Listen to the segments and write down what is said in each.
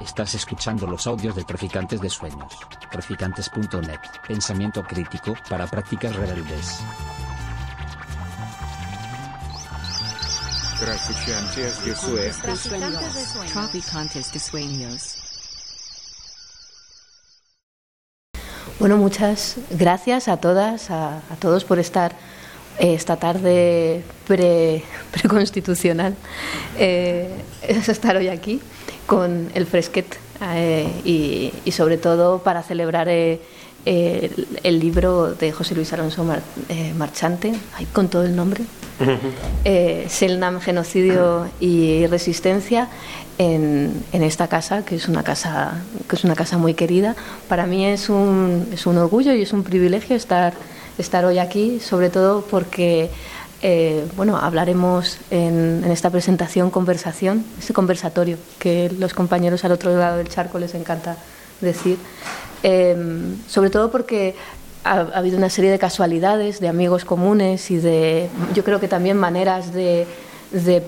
Estás escuchando los audios de Traficantes de Sueños. Traficantes.net. Pensamiento crítico para prácticas rebeldes. Traficantes de Sueños. Traficantes de Sueños. Bueno, muchas gracias a todas, a, a todos por estar eh, esta tarde pre, preconstitucional. Eh, es estar hoy aquí con el fresquet eh, y, y, sobre todo para celebrar eh, el, el, libro de José Luis Alonso Mar, eh, Marchante, ay, con todo el nombre, eh, Selnam, Genocidio y Resistencia, en, en, esta casa, que es una casa, que es una casa muy querida. Para mí es un, es un orgullo y es un privilegio estar, estar hoy aquí, sobre todo porque eh, bueno, hablaremos en, esta presentación conversación, ese conversatorio que los compañeros al otro lado del charco les encanta decir, eh, sobre todo porque ha, ha, habido una serie de casualidades, de amigos comunes y de, yo creo que también maneras de,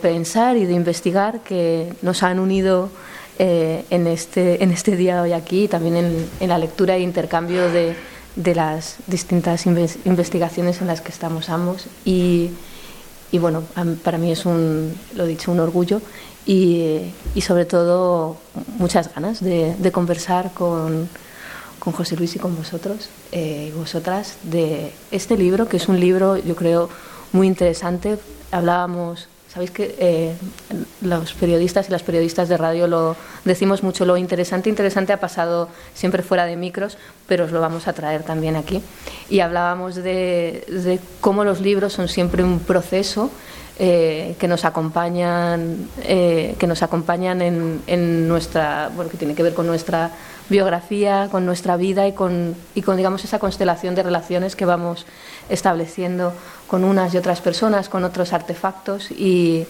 pensar y de investigar que nos han unido eh, en, este, en este día hoy aquí, también en, en la lectura e intercambio de, de las distintas investigaciones en las que estamos ambos. Y, y bueno, para mí es un, lo dicho, un orgullo y, y sobre todo muchas ganas de, de conversar con, con, José Luis y con vosotros eh, y vosotras de este libro, que es un libro, yo creo, muy interesante. Hablábamos Sabéis que eh, los periodistas y las periodistas de radio lo decimos mucho, lo interesante, interesante ha pasado siempre fuera de micros, pero os lo vamos a traer también aquí. Y hablábamos de, de cómo los libros son siempre un proceso eh, que nos acompañan, eh, que nos acompañan en, en, nuestra, bueno, que tiene que ver con nuestra biografía, con nuestra vida y con, y con digamos, esa constelación de relaciones que vamos estableciendo con unas y otras personas, con otros artefactos y,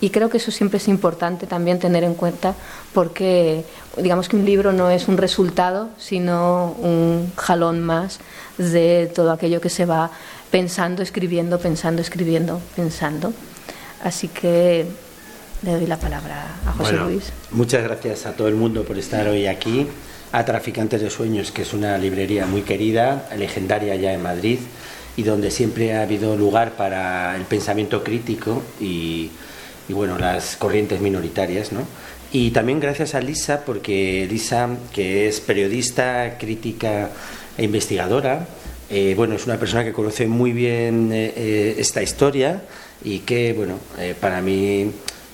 y creo que eso siempre es importante también tener en cuenta porque digamos que un libro no es un resultado, sino un jalón más de todo aquello que se va pensando, escribiendo, pensando, escribiendo, pensando. Así que le doy la palabra a José bueno, Luis. Muchas gracias a todo el mundo por estar hoy aquí, a Traficantes de Sueños, que es una librería muy querida, legendaria ya en Madrid, y donde siempre ha habido lugar para el pensamiento crítico y, y bueno, las corrientes minoritarias, ¿no? Y también gracias a Lisa, porque Lisa, que es periodista, crítica e investigadora, eh, bueno, es una persona que conoce muy bien eh, esta historia y que, bueno, eh, para mí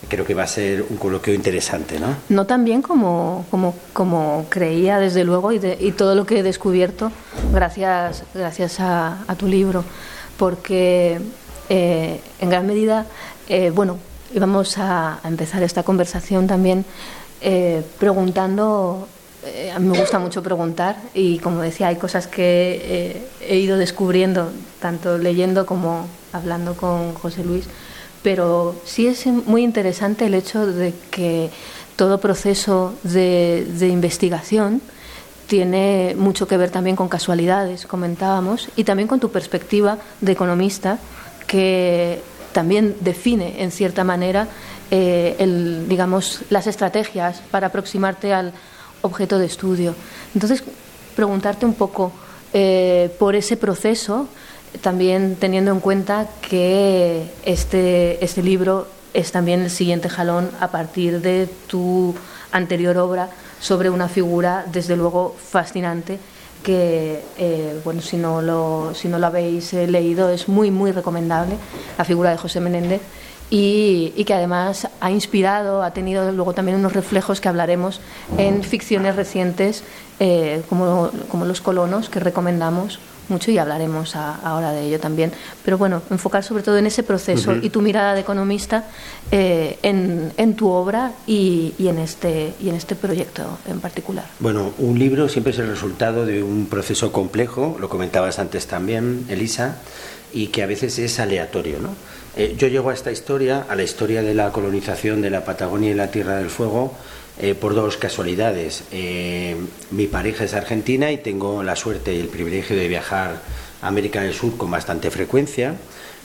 creo que va a ser un coloquio interesante, ¿no? No tan bien como, como, como creía, desde luego, y, de, y, todo lo que he descubierto gracias, gracias a, a tu libro, porque eh, en gran medida, eh, bueno, íbamos a, a, empezar esta conversación también eh, preguntando, a mí me gusta mucho preguntar, y como decía, hay cosas que he ido descubriendo, tanto leyendo como hablando con José Luis, pero sí es muy interesante el hecho de que todo proceso de, de, investigación tiene mucho que ver también con casualidades, comentábamos, y también con tu perspectiva de economista, que también define en cierta manera eh, el, digamos, las estrategias para aproximarte al objeto de estudio. Entonces, preguntarte un poco eh, por ese proceso también teniendo en cuenta que este, este libro es también el siguiente jalón a partir de tu anterior obra sobre una figura, desde luego, fascinante que, eh, bueno, si no, lo, si no lo habéis eh, leído, es muy, muy recomendable, la figura de José Menéndez, y, y, que además ha inspirado, ha tenido luego también unos reflejos que hablaremos en ficciones recientes, eh, como, como Los colonos, que recomendamos mucho y hablaremos a, ahora de ello también. Pero bueno, enfocar sobre todo en ese proceso uh -huh. y tu mirada de economista eh, en, en, tu obra y, y, en este, y en este proyecto en particular. Bueno, un libro siempre es el resultado de un proceso complejo, lo comentabas antes también, Elisa, y que a veces es aleatorio. ¿no? Eh, yo llego a esta historia, a la historia de la colonización de la Patagonia y la Tierra del Fuego, eh, por dos casualidades. Eh, mi pareja es argentina y tengo la suerte y el privilegio de viajar a América del Sur con bastante frecuencia,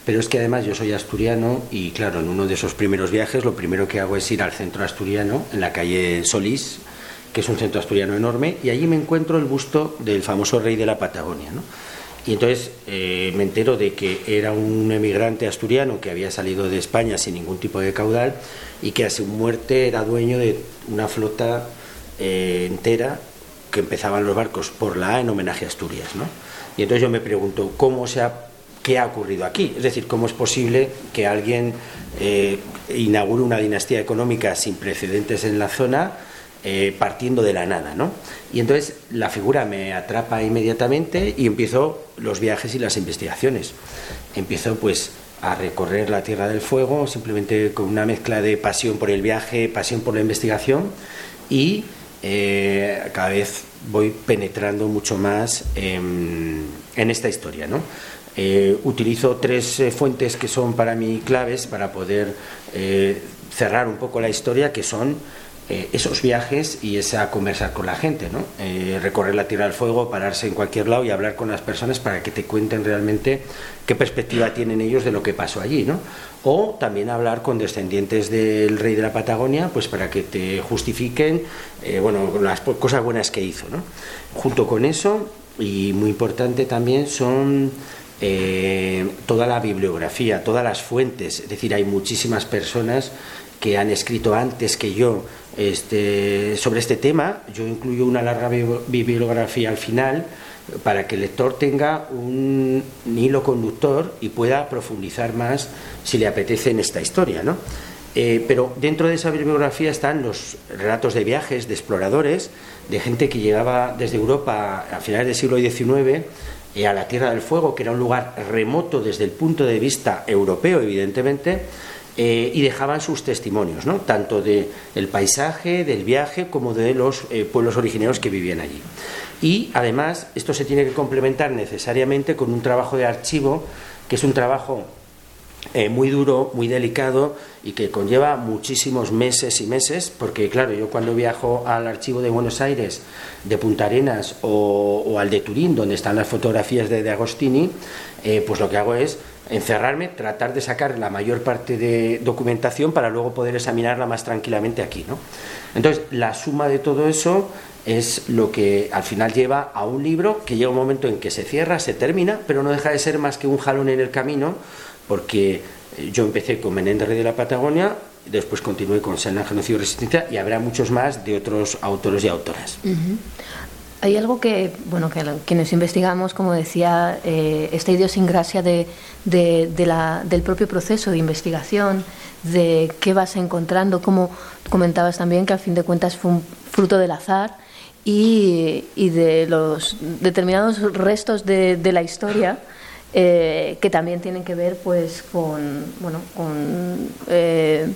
pero es que además yo soy asturiano y claro, en uno de esos primeros viajes lo primero que hago es ir al centro asturiano, en la calle Solís, que es un centro asturiano enorme, y allí me encuentro el busto del famoso rey de la Patagonia. ¿no? Y entonces eh, me entero de que era un emigrante asturiano que había salido de España sin ningún tipo de caudal y que a su muerte era dueño de una flota eh, entera que empezaban los barcos por la A en homenaje a Asturias. ¿no? Y entonces yo me pregunto, ¿cómo se ha, ¿qué ha ocurrido aquí? Es decir, ¿cómo es posible que alguien eh, inaugure una dinastía económica sin precedentes en la zona? Eh, partiendo de la nada, ¿no? Y entonces la figura me atrapa inmediatamente y empiezo los viajes y las investigaciones. Empiezo pues a recorrer la Tierra del Fuego simplemente con una mezcla de pasión por el viaje, pasión por la investigación y eh, cada vez voy penetrando mucho más en, esta historia, ¿no? Eh, utilizo tres fuentes que son para mí claves para poder cerrar un poco la historia, que son eh, esos viajes y esa conversar con la gente, ¿no? Eh, recorrer la Tierra del Fuego, pararse en cualquier lado y hablar con las personas para que te cuenten realmente qué perspectiva tienen ellos de lo que pasó allí, ¿no? O también hablar con descendientes del rey de la Patagonia, pues para que te justifiquen, eh, bueno, las cosas buenas que hizo, ¿no? Junto con eso, y muy importante también, son toda la bibliografía, todas las fuentes, es decir, hay muchísimas personas que han escrito antes que yo este, sobre este tema. Yo incluyo una larga bibliografía al final para que el lector tenga un hilo conductor y pueda profundizar más si le apetece en esta historia. ¿no? Eh, pero dentro de esa bibliografía están los relatos de viajes, de exploradores, de gente que llegaba desde Europa a finales del siglo XIX a la Tierra del Fuego, que era un lugar remoto desde el punto de vista europeo, evidentemente, eh, y dejaban sus testimonios, ¿no? tanto del el paisaje, del viaje, como de los eh, pueblos originarios que vivían allí. Y además, esto se tiene que complementar necesariamente con un trabajo de archivo, que es un trabajo eh, muy duro, muy delicado y que conlleva muchísimos meses y meses, porque claro, yo cuando viajo al archivo de Buenos Aires, de Punta Arenas o, al de Turín, donde están las fotografías de, de Agostini, pues lo que hago es encerrarme, tratar de sacar la mayor parte de documentación para luego poder examinarla más tranquilamente aquí. ¿no? Entonces, la suma de todo eso es lo que al final lleva a un libro que llega un momento en que se cierra, se termina, pero no deja de ser más que un jalón en el camino, porque eh, yo empecé con Menéndez de la Patagonia, después continué con Sena Genocidio y Resistencia y habrá muchos más de otros autores y autoras. Hay algo que, bueno, que quienes investigamos, como decía, eh, esta idiosincrasia de, de, la, del propio proceso de investigación, de qué vas encontrando, como comentabas también que al fin de cuentas fue un fruto del azar y, y de los determinados restos de, de la historia. Eh, que también tienen que ver pues con bueno con eh,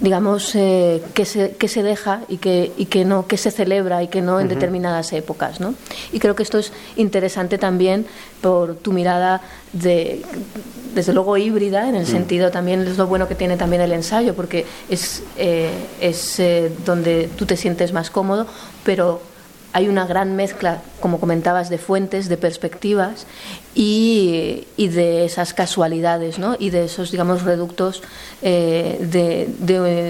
digamos, eh, que, se, que se deja y que, y que no, que se celebra y que no en determinadas épocas, ¿no? Y creo que esto es interesante también por tu mirada de, desde luego híbrida, en el mm. sentido también es lo bueno que tiene también el ensayo, porque es, eh, es eh, donde tú te sientes más cómodo, pero hay una gran mezcla, como comentabas, de fuentes, de perspectivas y, de esas casualidades, ¿no? Y de esos, digamos, reductos eh,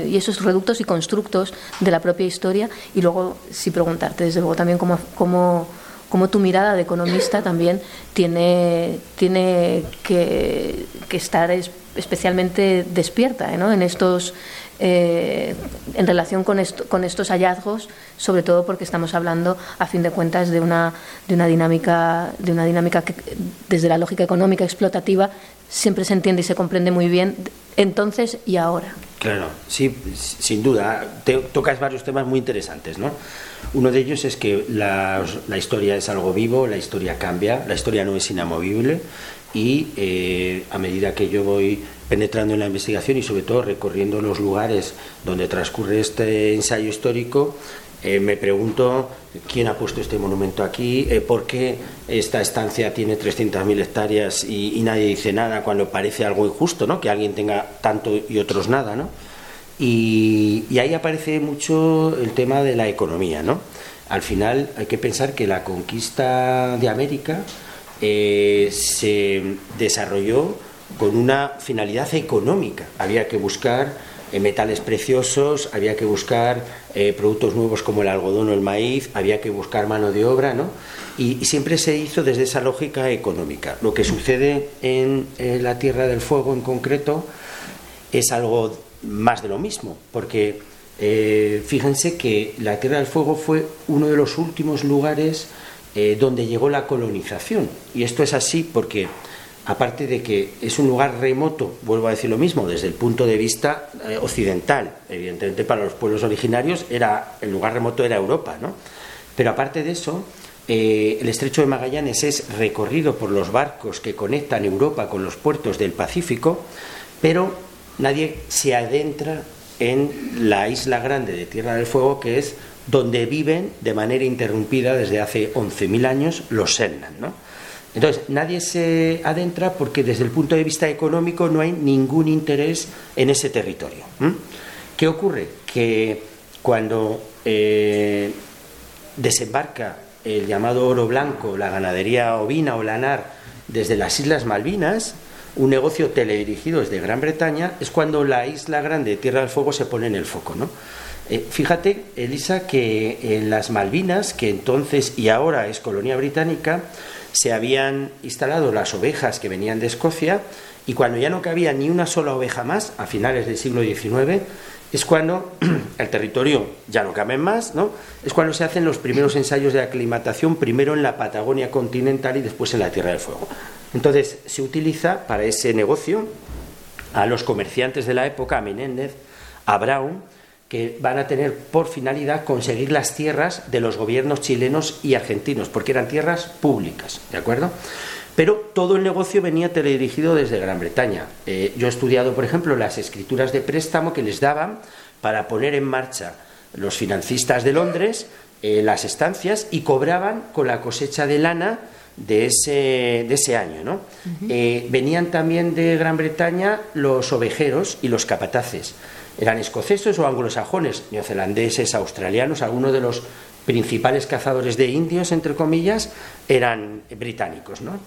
y esos reductos y constructos de la propia historia. Y luego, si preguntarte, desde luego, también cómo, cómo, tu mirada de economista también tiene, tiene que, que estar especialmente despierta ¿no? en estos eh, en relación con, estos hallazgos, sobre todo porque estamos hablando, a fin de cuentas, de una, dinámica, de una dinámica que, desde la lógica económica explotativa, siempre se entiende y se comprende muy bien entonces y ahora. Claro, sí, sin duda. Te, tocas varios temas muy interesantes, ¿no? Uno de ellos es que la, la historia es algo vivo, la historia cambia, la historia no es inamovible y eh, a medida que yo voy penetrando en la investigación y sobre todo recorriendo los lugares donde transcurre este ensayo histórico, eh, me pregunto quién ha puesto este monumento aquí, eh, por qué esta estancia tiene 300.000 hectáreas y, nadie dice nada cuando parece algo injusto, ¿no? que alguien tenga tanto y otros nada. ¿no? Y, ahí aparece mucho el tema de la economía. ¿no? Al final hay que pensar que la conquista de América eh, se desarrolló con una finalidad económica. Había que buscar eh, metales preciosos, había que buscar eh, productos nuevos como el algodón o el maíz, había que buscar mano de obra, ¿no? Y, siempre se hizo desde esa lógica económica. Lo que sucede en la Tierra del Fuego en concreto es algo más de lo mismo, porque fíjense que la Tierra del Fuego fue uno de los últimos lugares donde llegó la colonización. Y esto es así porque aparte de que es un lugar remoto, vuelvo a decir lo mismo, desde el punto de vista eh, occidental, evidentemente para los pueblos originarios era el lugar remoto era Europa, ¿no? Pero aparte de eso, eh, el estrecho de Magallanes es recorrido por los barcos que conectan Europa con los puertos del Pacífico, pero nadie se adentra en la isla grande de Tierra del Fuego, que es donde viven de manera interrumpida desde hace 11.000 años los Selnan, ¿no? Entonces, nadie se adentra porque desde el punto de vista económico no hay ningún interés en ese territorio. ¿Qué ocurre? Que cuando eh, desembarca el llamado oro blanco, la ganadería ovina o lanar, desde las Islas Malvinas, un negocio teledirigido desde Gran Bretaña, es cuando la isla grande de Tierra del Fuego se pone en el foco. ¿no? Eh, fíjate, Elisa, que en las Malvinas, que entonces y ahora es colonia británica, se habían instalado las ovejas que venían de Escocia y cuando ya no cabía ni una sola oveja más, a finales del siglo XIX, es cuando el territorio ya no cabe más, ¿no? Es cuando se hacen los primeros ensayos de aclimatación, primero en la Patagonia continental y después en la Tierra del Fuego. Entonces, se utiliza para ese negocio a los comerciantes de la época, a Menéndez, a Brown, que van a tener por finalidad conseguir las tierras de los gobiernos chilenos y argentinos, porque eran tierras públicas, ¿de acuerdo? Pero todo el negocio venía teledirigido desde Gran Bretaña. Eh, yo he estudiado, por ejemplo, las escrituras de préstamo que les daban para poner en marcha los financistas de Londres eh, las estancias y cobraban con la cosecha de lana de ese, de ese año. ¿no? Eh, venían también de Gran Bretaña los ovejeros y los capataces eran escoceses o anglosajones, neozelandeses, australianos, algunos de los principales cazadores de indios, entre comillas, eran británicos, ¿no?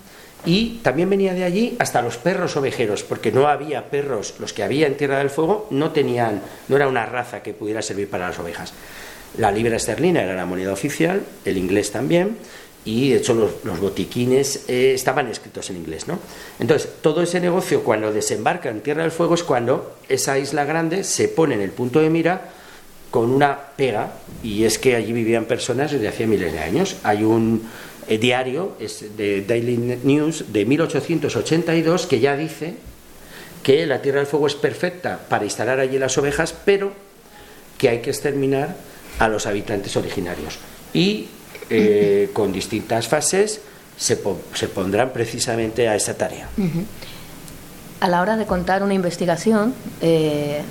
Y también venía de allí hasta los perros ovejeros, porque no había perros, los que había en Tierra del Fuego no tenían, no era una raza que pudiera servir para las ovejas. La libra esterlina era la moneda oficial, el inglés también, y de hecho los, botiquines eh, estaban escritos en inglés. ¿no? Entonces, todo ese negocio cuando desembarca en Tierra del Fuego es cuando esa isla grande se pone en el punto de mira con una pega, y es que allí vivían personas desde hacía miles de años. Hay un eh, diario es de Daily News de 1882 que ya dice que la Tierra del Fuego es perfecta para instalar allí las ovejas, pero que hay que exterminar a los habitantes originarios. Y eh, con distintas fases, se, pondrán precisamente a esa tarea. A la hora de contar una investigación, eh,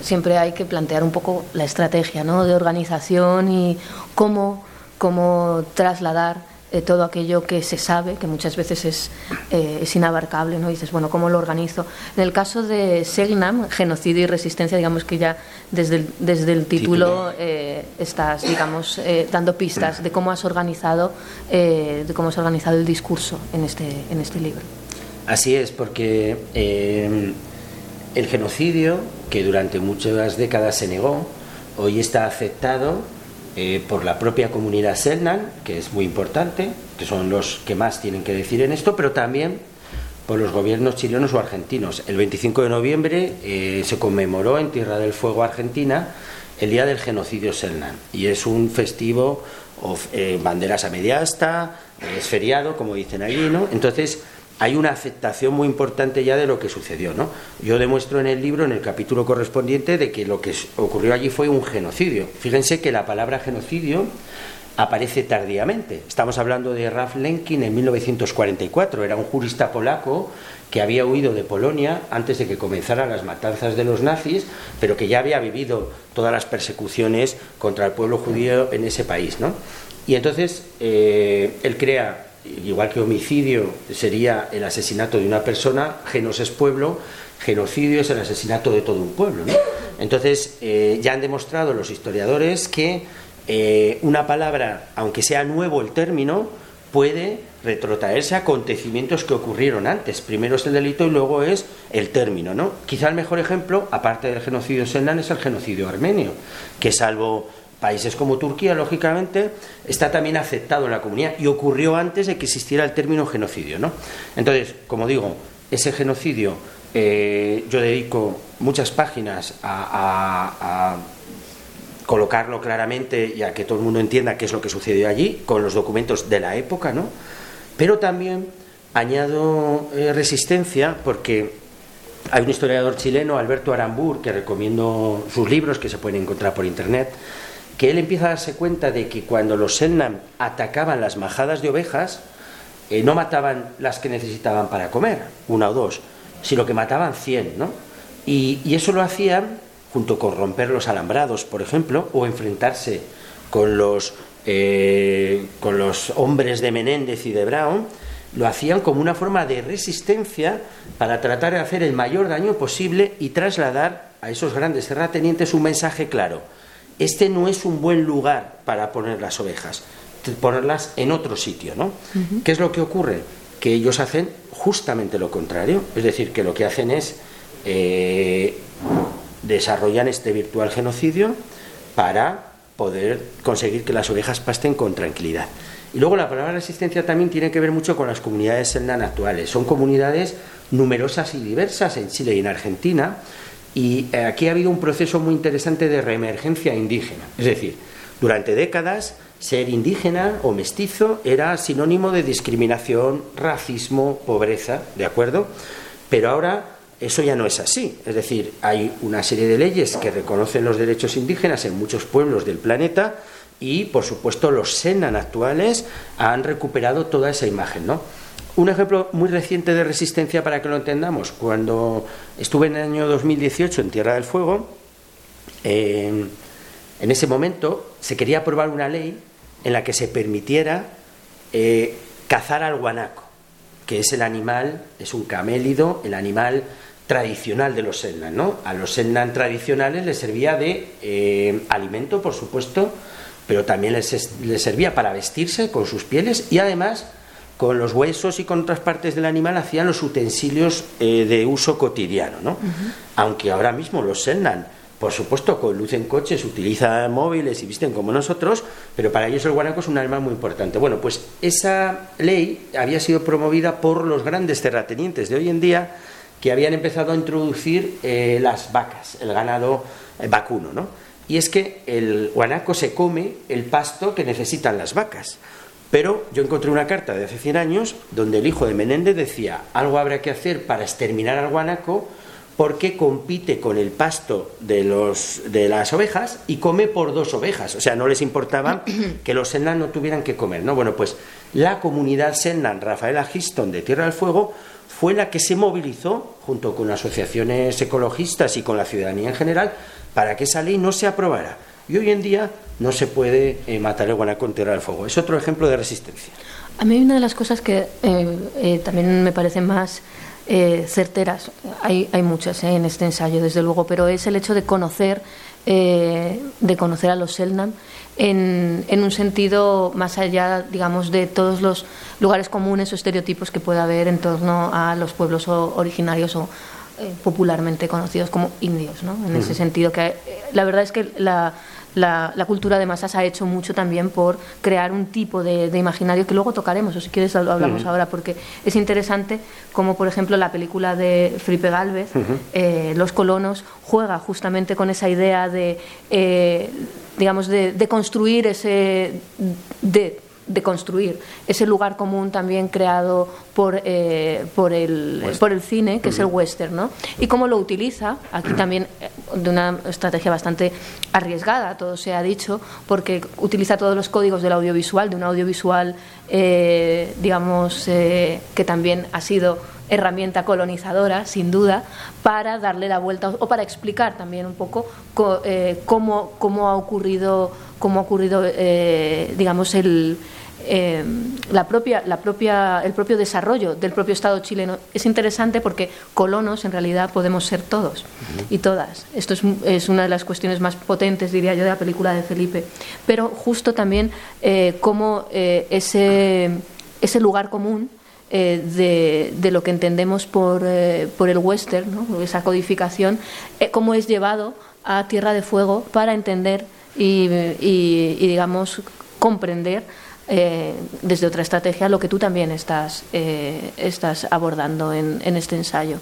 siempre hay que plantear un poco la estrategia ¿no? de organización y cómo, cómo trasladar eh, todo aquello que se sabe, que muchas veces es, eh, es, inabarcable, ¿no? dices, bueno, ¿cómo lo organizo? En el caso de Segnam, genocidio y resistencia, digamos que ya desde el, desde el título eh, estás, digamos, dando pistas de cómo has organizado, de cómo has organizado el discurso en este, en este libro. Así es, porque el genocidio, que durante muchas décadas se negó, hoy está aceptado eh, por la propia comunidad Selnan, que es muy importante, que son los que más tienen que decir en esto, pero también por los gobiernos chilenos o argentinos. El 25 de noviembre eh, se conmemoró en Tierra del Fuego, Argentina, el Día del Genocidio Selnan, y es un festivo, eh, banderas a media asta, es feriado, como dicen allí, ¿no? Entonces, hay una aceptación muy importante ya de lo que sucedió. ¿no? Yo demuestro en el libro, en el capítulo correspondiente, de que lo que ocurrió allí fue un genocidio. Fíjense que la palabra genocidio aparece tardíamente. Estamos hablando de Ralph Lenkin en 1944. Era un jurista polaco que había huido de Polonia antes de que comenzaran las matanzas de los nazis, pero que ya había vivido todas las persecuciones contra el pueblo judío en ese país. ¿no? Y entonces eh, él crea igual que homicidio sería el asesinato de una persona, genos es pueblo, genocidio es el asesinato de todo un pueblo. Entonces, eh, ya han demostrado los historiadores que eh, una palabra, aunque sea nuevo el término, puede retrotraerse a acontecimientos que ocurrieron antes. Primero es el delito y luego es el término, ¿no? Quizá el mejor ejemplo, aparte del genocidio Selnan, es el genocidio armenio, que salvo países como Turquía, lógicamente, está también aceptado en la comunidad y ocurrió antes de que existiera el término genocidio, ¿no? Entonces, como digo, ese genocidio eh, yo dedico muchas páginas a, colocarlo claramente y a que todo el mundo entienda qué es lo que sucedió allí, con los documentos de la época, ¿no? Pero también añado eh, resistencia porque hay un historiador chileno, Alberto Arambur, que recomiendo sus libros que se pueden encontrar por internet, que él empieza a darse cuenta de que cuando los Selnam atacaban las majadas de ovejas, eh, no mataban las que necesitaban para comer, una o dos, sino que mataban 100, ¿no? Y, eso lo hacían junto con romper los alambrados, por ejemplo, o enfrentarse con los, eh, con los hombres de Menéndez y de Brown, lo hacían como una forma de resistencia para tratar de hacer el mayor daño posible y trasladar a esos grandes terratenientes un mensaje claro. Este no es un buen lugar para poner las ovejas, ponerlas en otro sitio, ¿no? ¿Qué es lo que ocurre? Que ellos hacen justamente lo contrario, es decir, que lo que hacen es eh, desarrollan este virtual genocidio para poder conseguir que las ovejas pasten con tranquilidad. Y luego la palabra resistencia también tiene que ver mucho con las comunidades Selnan actuales. Son comunidades numerosas y diversas en Chile y en Argentina. Y eh, aquí ha habido un proceso muy interesante de reemergencia indígena. Es decir, durante décadas ser indígena o mestizo era sinónimo de discriminación, racismo, pobreza, ¿de acuerdo? Pero ahora eso ya no es así. Es decir, hay una serie de leyes que reconocen los derechos indígenas en muchos pueblos del planeta y, por supuesto, los Senan actuales han recuperado toda esa imagen, ¿no? Un ejemplo muy reciente de resistencia para que lo entendamos. Cuando estuve en el año 2018 en Tierra del Fuego, en ese momento se quería aprobar una ley en la que se permitiera eh, cazar al guanaco, que es el animal, es un camélido, el animal tradicional de los Selnan. ¿no? A los Selnan tradicionales les servía de eh, alimento, por supuesto, pero también les, servía para vestirse con sus pieles y además con los huesos y con otras partes del animal hacían los utensilios eh, de uso cotidiano. ¿no? Aunque ahora mismo los Selnan por supuesto, conducen coches, utilizan móviles y visten como nosotros, pero para ellos el guanaco es un animal muy importante. Bueno, pues esa ley había sido promovida por los grandes terratenientes de hoy en día que habían empezado a introducir eh, las vacas, el ganado eh, vacuno, ¿no? Y es que el guanaco se come el pasto que necesitan las vacas. Pero yo encontré una carta de hace 100 años donde el hijo de Menéndez decía, algo habrá que hacer para exterminar al guanaco porque compite con el pasto de, los, de las ovejas y come por dos ovejas. O sea, no les importaba que los Sennan no tuvieran que comer. ¿no? Bueno, pues la comunidad Sennan Rafaela Giston de Tierra del Fuego fue la que se movilizó junto con asociaciones ecologistas y con la ciudadanía en general para que esa ley no se aprobara. Y hoy en día no se puede eh, matar el guanaco en Tierra del Fuego. Es otro ejemplo de resistencia. A mí una de las cosas que eh, eh, también me parece más eh, certeras. Hay, hay muchas eh, en este ensayo, desde luego, pero es el hecho de conocer, eh, de conocer a los Selnam en, en, un sentido más allá, digamos, de todos los lugares comunes o estereotipos que pueda haber en torno a los pueblos originarios o popularmente conocidos como indios, ¿no? En ese sentido, que la verdad es que la la, cultura de masas ha hecho mucho también por crear un tipo de, imaginario que luego tocaremos, o si quieres lo hablamos ahora, porque es interesante como, por ejemplo, la película de Felipe Galvez, eh, Los colonos, juega justamente con esa idea de, eh, digamos, de, de, construir ese... de de construir ese lugar común también creado por, eh, por, el, por el cine, que es el western, ¿no? Y cómo lo utiliza, aquí también eh, de una estrategia bastante arriesgada, todo se ha dicho, porque utiliza todos los códigos del audiovisual, de un audiovisual, eh, digamos, que también ha sido herramienta colonizadora, sin duda, para darle la vuelta o para explicar también un poco cómo, cómo ha ocurrido, cómo ha ocurrido digamos, el, eh, la propia, la propia, el propio desarrollo del propio Estado chileno es interesante porque colonos en realidad podemos ser todos y todas. Esto es, es, una de las cuestiones más potentes, diría yo, de la película de Felipe. Pero justo también eh, cómo eh, ese ese lugar común de, de, lo que entendemos por, por el western, ¿no? esa codificación, cómo es llevado a Tierra de Fuego para entender y, y, digamos, comprender eh, desde otra estrategia lo que tú también estás, eh, estás abordando en, en este ensayo.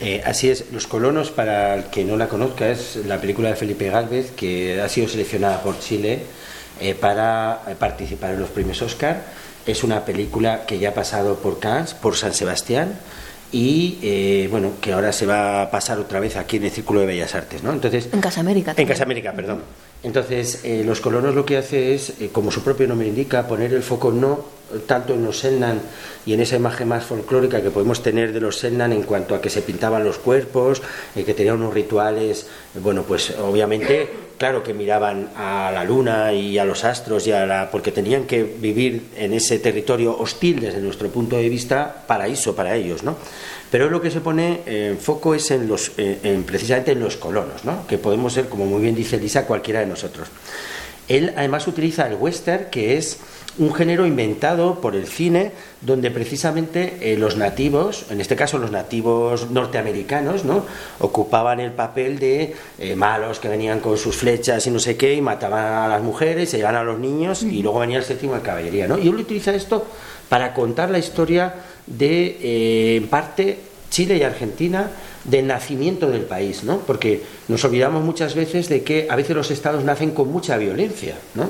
Eh, así es, Los colonos, para el que no la conozca, es la película de Felipe Gálvez que ha sido seleccionada por Chile eh, para participar en los premios Oscar. Es una película que ya ha pasado por Cannes, por San Sebastián y eh, bueno, que ahora se va a pasar otra vez aquí en el Círculo de Bellas Artes, ¿no? Entonces, en Casa América. En Casa América, perdón. Entonces, eh, los colonos lo que hace es, eh, como su propio nombre indica, poner el foco no tanto en los Selnan y en esa imagen más folclórica que podemos tener de los Selnan en cuanto a que se pintaban los cuerpos, que tenían unos rituales, bueno, pues obviamente, claro que miraban a la luna y a los astros y a la, porque tenían que vivir en ese territorio hostil desde nuestro punto de vista, paraíso para ellos, ¿no? Pero lo que se pone en foco es en los, en, precisamente en los colonos, ¿no? que podemos ser, como muy bien dice Lisa, cualquiera de nosotros. Él además utiliza el western, que es un género inventado por el cine, donde precisamente eh, los nativos, en este caso los nativos norteamericanos, ¿no? ocupaban el papel de eh, malos que venían con sus flechas y no sé qué, y mataban a las mujeres, se llevaban a los niños, y luego venía el séptimo de caballería. ¿no? Y él utiliza esto para contar la historia de, eh, en parte, Chile y Argentina del nacimiento del país, ¿no? Porque nos olvidamos muchas veces de que a veces los estados nacen con mucha violencia, ¿no?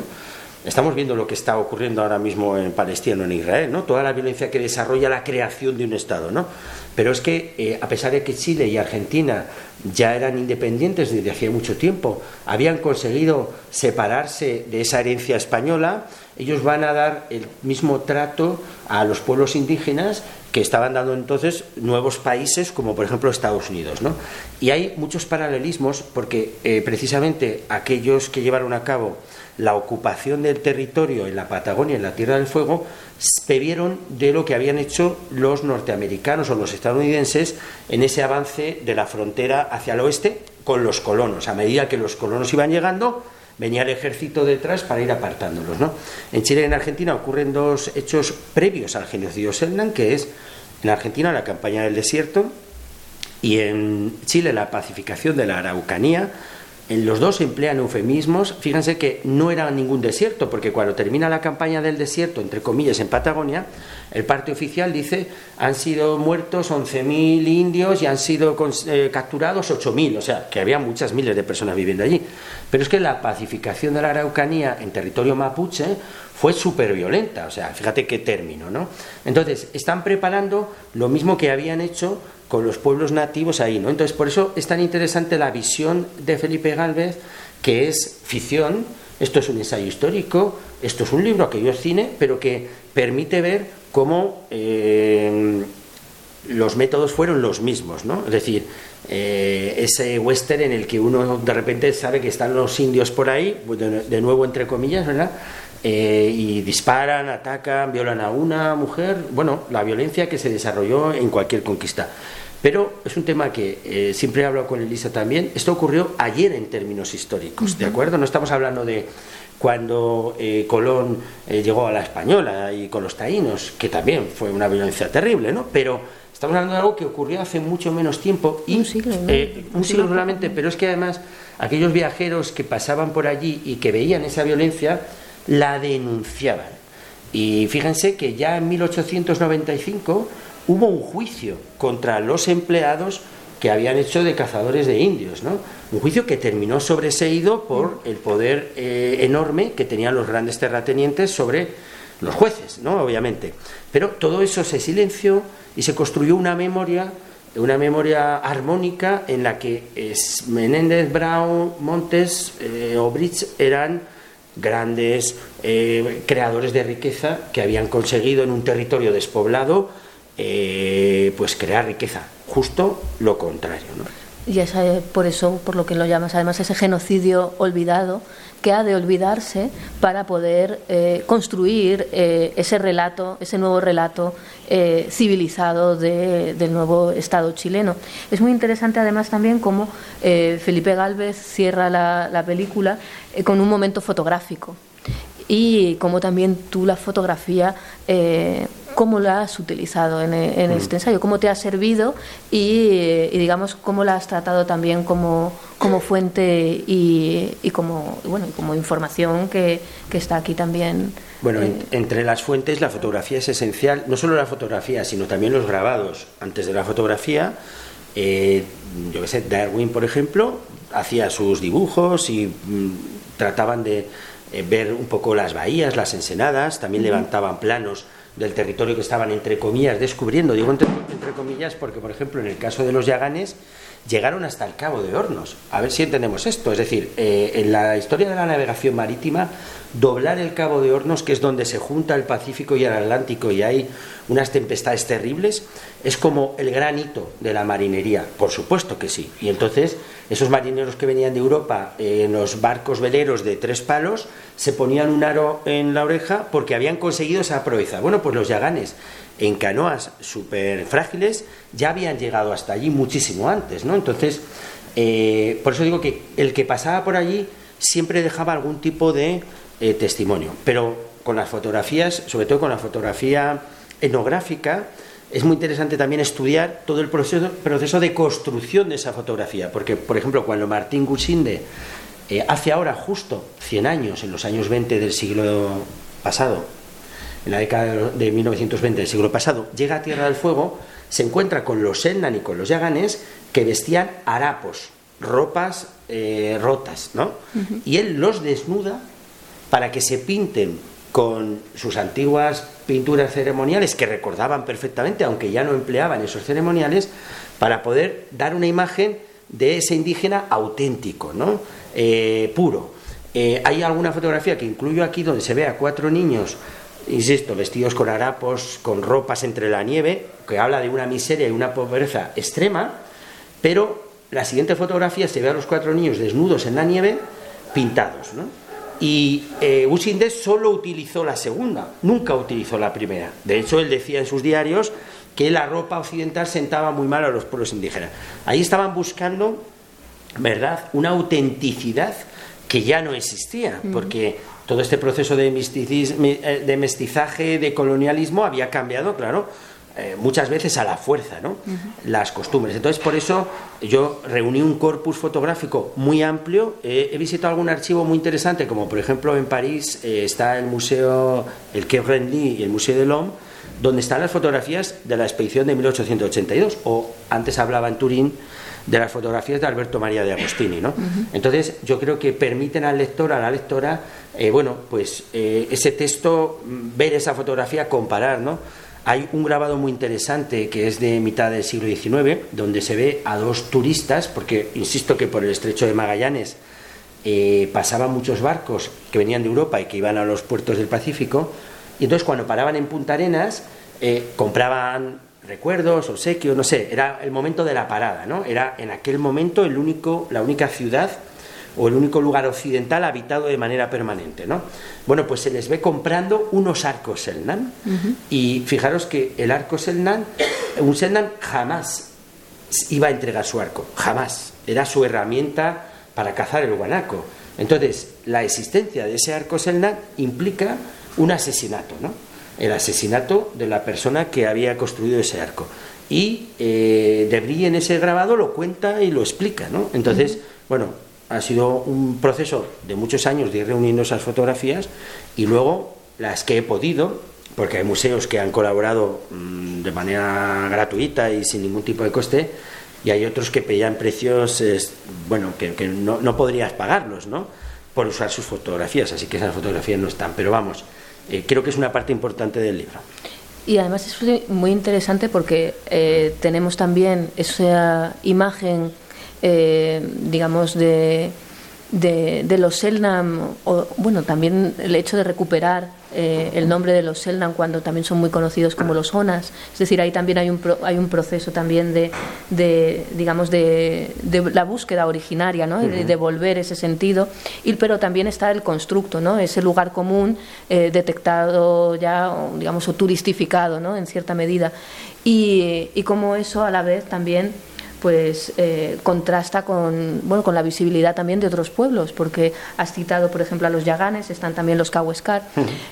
Estamos viendo lo que está ocurriendo ahora mismo en Palestina o en Israel, ¿no? Toda la violencia que desarrolla la creación de un Estado, ¿no? Pero es que, eh, a pesar de que Chile y Argentina ya eran independientes desde hacía mucho tiempo, habían conseguido separarse de esa herencia española, ellos van a dar el mismo trato a los pueblos indígenas que estaban dando entonces nuevos países como por ejemplo Estados Unidos. ¿no? Y hay muchos paralelismos porque eh, precisamente aquellos que llevaron a cabo la ocupación del territorio en la Patagonia, en la Tierra del Fuego, bebieron de lo que habían hecho los norteamericanos o los estadounidenses en ese avance de la frontera hacia el oeste con los colonos. A medida que los colonos iban llegando, venía el ejército detrás para ir apartándolos. ¿no? En Chile y en Argentina ocurren dos hechos previos al genocidio Selnan, que es en Argentina la campaña del desierto y en Chile la pacificación de la Araucanía en los dos emplean eufemismos. Fíjense que no era ningún desierto, porque cuando termina la campaña del desierto, entre comillas, en Patagonia, el parte oficial dice han sido muertos 11.000 indios y han sido eh, capturados 8.000, o sea, que había muchas miles de personas viviendo allí. Pero es que la pacificación de la Araucanía en territorio mapuche fue súper violenta, o sea, fíjate qué término, ¿no? Entonces, están preparando lo mismo que habían hecho con los pueblos nativos ahí, ¿no? Entonces, por eso es tan interesante la visión de Felipe Gálvez, que es ficción, esto es un ensayo histórico, esto es un libro, aquello es cine, pero que permite ver cómo eh, los métodos fueron los mismos, ¿no? Es decir, eh, ese western en el que uno de repente sabe que están los indios por ahí, de, nuevo entre comillas, ¿verdad? Eh, y disparan, atacan, violan a una mujer, bueno, la violencia que se desarrolló en cualquier conquista. Pero es un tema que eh, siempre he hablado con Elisa también. Esto ocurrió ayer en términos históricos, ¿de acuerdo? No estamos hablando de cuando eh, Colón eh, llegó a la Española y con los taínos, que también fue una violencia terrible, ¿no? Pero estamos hablando de algo que ocurrió hace mucho menos tiempo. Y, un siglo, un siglo solamente, pero es que además aquellos viajeros que pasaban por allí y que veían esa violencia, la denunciaban. Y fíjense que ya en 1895 hubo un juicio contra los empleados que habían hecho de cazadores de indios, ¿no? Un juicio que terminó sobreseído por el poder eh, enorme que tenían los grandes terratenientes sobre los jueces, ¿no? Obviamente. Pero todo eso se silenció y se construyó una memoria, una memoria armónica en la que Menéndez, Brown, Montes eh, o Bridge eran grandes eh, creadores de riqueza que habían conseguido en un territorio despoblado eh, pues crear riqueza, justo lo contrario. ¿no? Y es por eso, por lo que lo llamas, además, ese genocidio olvidado que ha de olvidarse para poder eh, construir eh, ese relato, ese nuevo relato civilizado del nuevo Estado chileno. Es muy interesante además también cómo Felipe Galvez cierra la película con un momento fotográfico y cómo también tú la fotografía eh, cómo la has utilizado en, en este ensayo, cómo te ha servido y, y, digamos cómo la has tratado también como, como fuente y, y como bueno como información que, que está aquí también. Bueno, eh, entre las fuentes la fotografía es esencial, no solo la fotografía, sino también los grabados. Antes de la fotografía, eh, yo que sé, Darwin, por ejemplo, hacía sus dibujos y mm, trataban de eh, ver un poco las bahías, las ensenadas, también levantaban planos del territorio que estaban entre comillas descubriendo. Digo entre, entre, comillas porque, por ejemplo, en el caso de los Yaganes, llegaron hasta el Cabo de Hornos. A ver si entendemos esto. Es decir, eh, en la historia de la navegación marítima, doblar el Cabo de Hornos, que es donde se junta el Pacífico y el Atlántico y hay unas tempestades terribles, es como el gran hito de la marinería. Por supuesto que sí. Y entonces, esos marineros que venían de Europa eh, en los barcos veleros de tres palos, se ponían un aro en la oreja porque habían conseguido esa proeza. Bueno, pues los yaganes en canoas súper frágiles ya habían llegado hasta allí muchísimo antes, ¿no? Entonces, eh, por eso digo que el que pasaba por allí siempre dejaba algún tipo de eh, testimonio. Pero con las fotografías, sobre todo con la fotografía etnográfica, es muy interesante también estudiar todo el proceso, proceso de construcción de esa fotografía, porque, por ejemplo, cuando Martín Gusinde eh, hace ahora justo 100 años, en los años 20 del siglo pasado, en la década de 1920 del siglo pasado, llega a Tierra del Fuego, se encuentra con los Selnan y con los Yaganes que vestían harapos, ropas eh, rotas, ¿no? Uh -huh. Y él los desnuda para que se pinten con sus antiguas pinturas ceremoniales que recordaban perfectamente, aunque ya no empleaban esos ceremoniales, para poder dar una imagen de ese indígena auténtico, ¿no? Eh, puro. Eh, hay alguna fotografía que incluyo aquí donde se ve a cuatro niños, insisto, vestidos con harapos, con ropas entre la nieve, que habla de una miseria y una pobreza extrema, pero la siguiente fotografía se ve a los cuatro niños desnudos en la nieve, pintados, ¿no? Y eh, Usindés solo utilizó la segunda, nunca utilizó la primera. De hecho, él decía en sus diarios que la ropa occidental sentaba muy mal a los pueblos indígenas. Ahí estaban buscando, ¿verdad?, una autenticidad que ya no existía, porque todo este proceso de, eh, de mestizaje, de colonialismo había cambiado, claro, eh, muchas veces a la fuerza, ¿no? Uh -huh. Las costumbres. Entonces, por eso yo reuní un corpus fotográfico muy amplio. Eh, he visitado algún archivo muy interesante, como por ejemplo en París eh, está el museo, el Quai y el Museo de l'Homme, donde están las fotografías de la expedición de 1882. O antes hablaba en Turín de las fotografías de Alberto María de Agostini, ¿no? Uh -huh. Entonces, yo creo que permiten al lector, a la lectora, bueno, pues ese texto, ver esa fotografía, comparar, ¿no? Hay un grabado muy interesante que es de mitad del siglo XIX, donde se ve a dos turistas, porque insisto que por el estrecho de Magallanes eh, pasaban muchos barcos que venían de Europa y que iban a los puertos del Pacífico, y entonces cuando paraban en Punta Arenas, eh, compraban recuerdos, obsequios, no sé, era el momento de la parada, ¿no? Era en aquel momento el único, la única ciudad o el único lugar occidental habitado de manera permanente. ¿no? Bueno, pues se les ve comprando unos arcos Selnan. Uh -huh. Y fijaros que el arco Selnan, un Selnan jamás iba a entregar su arco, jamás. Era su herramienta para cazar el guanaco. Entonces, la existencia de ese arco Selnan implica un asesinato, ¿no? El asesinato de la persona que había construido ese arco. Y eh, Debris en ese grabado lo cuenta y lo explica, ¿no? Entonces, uh -huh. bueno, ha sido un proceso de muchos años de ir reuniendo esas fotografías y luego las que he podido, porque hay museos que han colaborado mmm, de manera gratuita y sin ningún tipo de coste, y hay otros que pedían precios, bueno, que, no, podrías pagarlos, ¿no? Por usar sus fotografías, así que esas fotografías no están. Pero vamos, eh, creo que es una parte importante del libro. Y además es muy interesante porque eh, tenemos también esa imagen eh, digamos, de, de, de, los Selnam, o bueno, también el hecho de recuperar eh, el nombre de los Selnam cuando también son muy conocidos como los Onas, es decir, ahí también hay un, pro, hay un proceso también de, de digamos, de, de, la búsqueda originaria, ¿no? de devolver ese sentido, y, pero también está el constructo, ¿no? ese lugar común eh, detectado ya, o, digamos, o turistificado, ¿no? en cierta medida, y, y como eso a la vez también pues eh, contrasta con, bueno, con la visibilidad también de otros pueblos, porque has citado, por ejemplo, a los yaganes, están también los Kaweskar,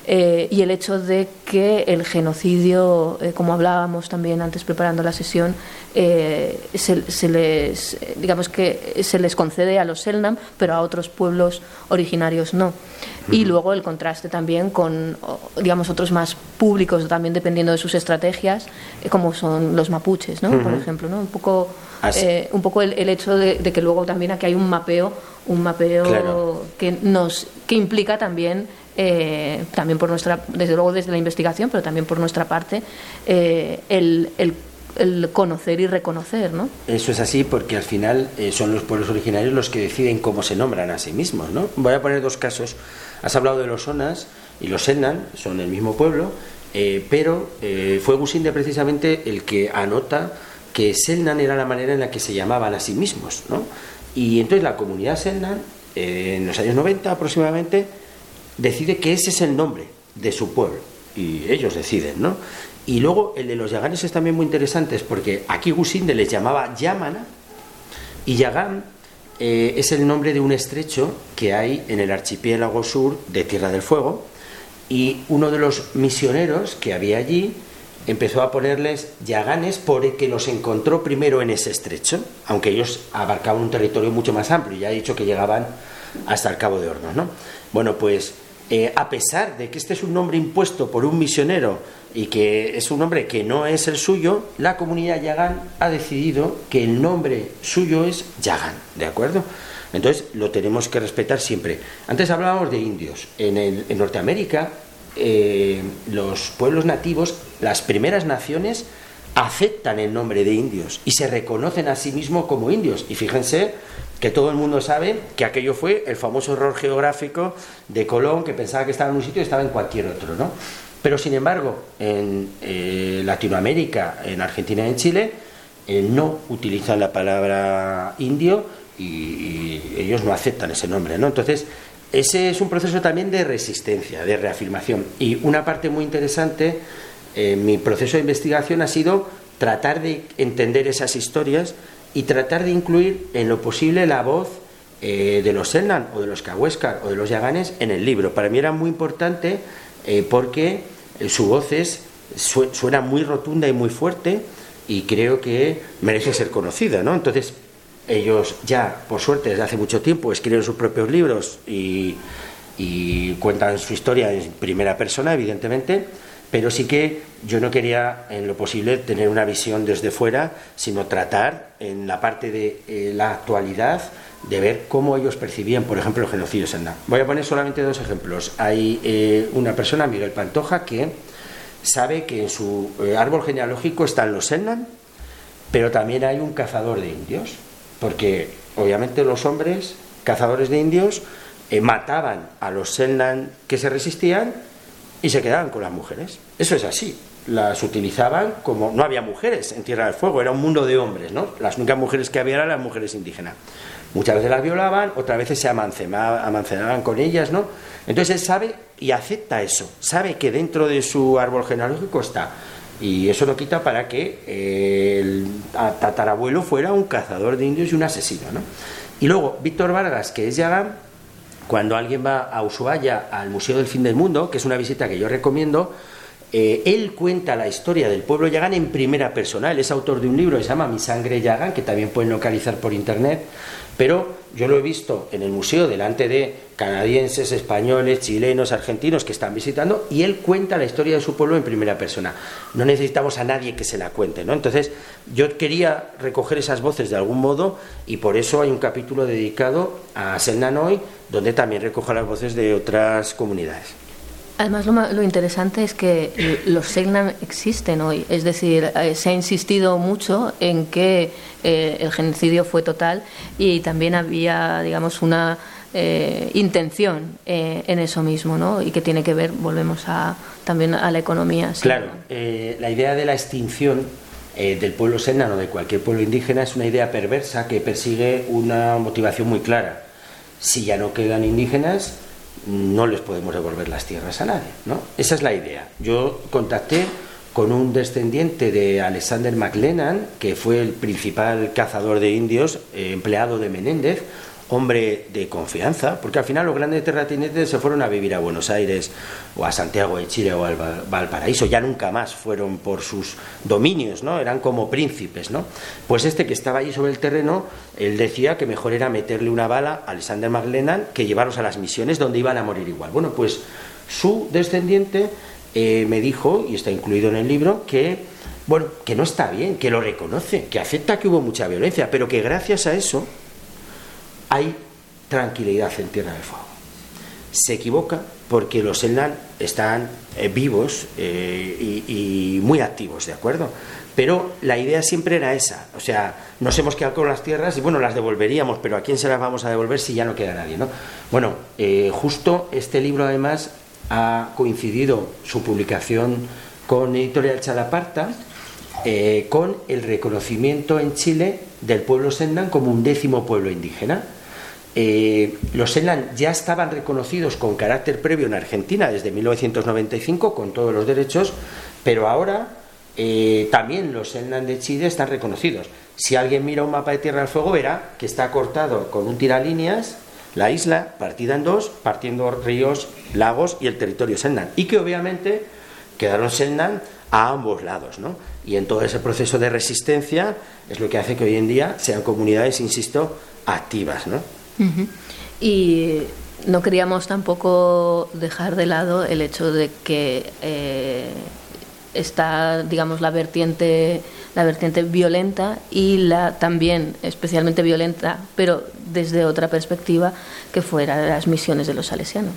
eh, y el hecho de que el genocidio, eh, como hablábamos también antes preparando la sesión, se, les, digamos que se les concede a los Selnam, pero a otros pueblos originarios no. Y luego el contraste también con, digamos, otros más públicos, también dependiendo de sus estrategias, como son los mapuches, ¿no? Por ejemplo, ¿no? Un poco eh, un poco el, hecho de, que luego también aquí hay un mapeo, un mapeo que nos que implica también eh, también por nuestra desde luego desde la investigación, pero también por nuestra parte eh, el, el, conocer y reconocer, ¿no? Eso es así porque al final son los pueblos originarios los que deciden cómo se nombran a sí mismos, ¿no? Voy a poner dos casos. Has hablado de los Onas y los Enan, son el mismo pueblo, pero fue Gusinde precisamente el que anota que Selnan era la manera en la que se llamaban a sí mismos, ¿no? Y entonces la comunidad Selnan, eh, en los años 90 aproximadamente, decide que ese es el nombre de su pueblo, y ellos deciden, ¿no? Y luego el de los yaganes es también muy interesante, porque aquí Gusinde les llamaba Yamana, y Yagán eh, es el nombre de un estrecho que hay en el archipiélago sur de Tierra del Fuego, y uno de los misioneros que había allí empezó a ponerles yaganes porque los encontró primero en ese estrecho, aunque ellos abarcaban un territorio mucho más amplio, ya he dicho que llegaban hasta el Cabo de Hornos. ¿no? Bueno, pues eh, a pesar de que este es un nombre impuesto por un misionero y que es un nombre que no es el suyo, la comunidad yagán ha decidido que el nombre suyo es yagán, ¿de acuerdo? Entonces lo tenemos que respetar siempre. Antes hablábamos de indios. En, en Norteamérica eh, los pueblos nativos, las primeras naciones, aceptan el nombre de indios y se reconocen a sí mismos como indios. Y fíjense que todo el mundo sabe que aquello fue el famoso error geográfico de Colón, que pensaba que estaba en un sitio y estaba en cualquier otro, ¿no? Pero sin embargo, en eh, Latinoamérica, en Argentina y en Chile, eh, no utilizan la palabra indio y, ellos no aceptan ese nombre, ¿no? Entonces, ese es un proceso también de resistencia, de reafirmación. Y una parte muy interesante en mi proceso de investigación ha sido tratar de entender esas historias y tratar de incluir en lo posible la voz eh, de los Selnan o de los Cahuéscar o de los Yaganes en el libro. Para mí era muy importante eh, porque eh, su voz es, suena muy rotunda y muy fuerte y creo que merece ser conocida. ¿no? Entonces, ellos ya, por suerte, desde hace mucho tiempo escriben sus propios libros y, cuentan su historia en primera persona, evidentemente, pero sí que yo no quería, en lo posible, tener una visión desde fuera, sino tratar en la parte de eh, la actualidad de ver cómo ellos percibían, por ejemplo, el genocidio Senda. Voy a poner solamente dos ejemplos. Hay eh, una persona, Miguel Pantoja, que sabe que en su eh, árbol genealógico están los Sennan, pero también hay un cazador de indios porque obviamente los hombres, cazadores de indios, mataban a los Selnan que se resistían y se quedaban con las mujeres. Eso es así. Las utilizaban como. No había mujeres en Tierra del Fuego, era un mundo de hombres, ¿no? Las únicas mujeres que había eran las mujeres indígenas. Muchas veces las violaban, otras veces se amancenaban con ellas, ¿no? Entonces él sabe y acepta eso, sabe que dentro de su árbol genealógico está y eso lo quita para que eh, el tatarabuelo fuera un cazador de indios y un asesino. ¿no? Y luego, Víctor Vargas, que es Yagán, cuando alguien va a Ushuaia, al Museo del Fin del Mundo, que es una visita que yo recomiendo, eh, él cuenta la historia del pueblo Yagán en primera persona. Él es autor de un libro que se llama Mi sangre Yagán, que también pueden localizar por internet. Pero yo lo he visto en el museo delante de canadienses, españoles, chilenos, argentinos que están visitando y él cuenta la historia de su pueblo en primera persona. No necesitamos a nadie que se la cuente, ¿no? Entonces, yo quería recoger esas voces de algún modo y por eso hay un capítulo dedicado a Selnanoy donde también recojo las voces de otras comunidades. Además, lo, interesante es que los Selnan existen hoy, es decir, eh, se ha insistido mucho en que eh, el genocidio fue total y también había, digamos, una eh, intención en eso mismo, ¿no? Y que tiene que ver, volvemos a, también a la economía. Claro, la idea de la extinción del pueblo Selnan o de cualquier pueblo indígena es una idea perversa que persigue una motivación muy clara. Si ya no quedan indígenas, no les podemos devolver las tierras a nadie. ¿no? Esa es la idea. Yo contacté con un descendiente de Alexander McLennan, que fue el principal cazador de indios, eh, empleado de Menéndez, hombre de confianza, porque al final los grandes terratenientes se fueron a vivir a Buenos Aires o a Santiago de Chile o al Valparaíso, ya nunca más fueron por sus dominios, ¿no? Eran como príncipes, ¿no? Pues este que estaba allí sobre el terreno, él decía que mejor era meterle una bala a Alexander McLennan que llevarlos a las misiones donde iban a morir igual. Bueno, pues su descendiente eh, me dijo, y está incluido en el libro, que bueno, que no está bien, que lo reconoce, que acepta que hubo mucha violencia, pero que gracias a eso hay tranquilidad en Tierra del Fuego. Se equivoca porque los Selnan están eh, vivos eh, y, muy activos, ¿de acuerdo? Pero la idea siempre era esa, o sea, nos hemos quedado con las tierras y bueno, las devolveríamos, pero ¿a quién se las vamos a devolver si ya no queda nadie, ¿no? Bueno, eh, justo este libro además ha coincidido su publicación con Editorial Chalaparta, con el reconocimiento en Chile del pueblo Sendan como un décimo pueblo indígena. Eh, los Senlan ya estaban reconocidos con carácter previo en Argentina desde 1995 con todos los derechos, pero ahora eh, también los Senlan de Chile están reconocidos. Si alguien mira un mapa de Tierra del Fuego verá que está cortado con un tiralíneas la isla partida en dos, partiendo ríos, lagos y el territorio Senlan. Y que obviamente quedaron Senlan a ambos lados. ¿no? Y en todo ese proceso de resistencia es lo que hace que hoy en día sean comunidades, insisto, activas. ¿no? Y no queríamos tampoco dejar de lado el hecho de que eh, está, digamos, la vertiente, la vertiente violenta y la también especialmente violenta, pero desde otra perspectiva, que fuera las misiones de los salesianos.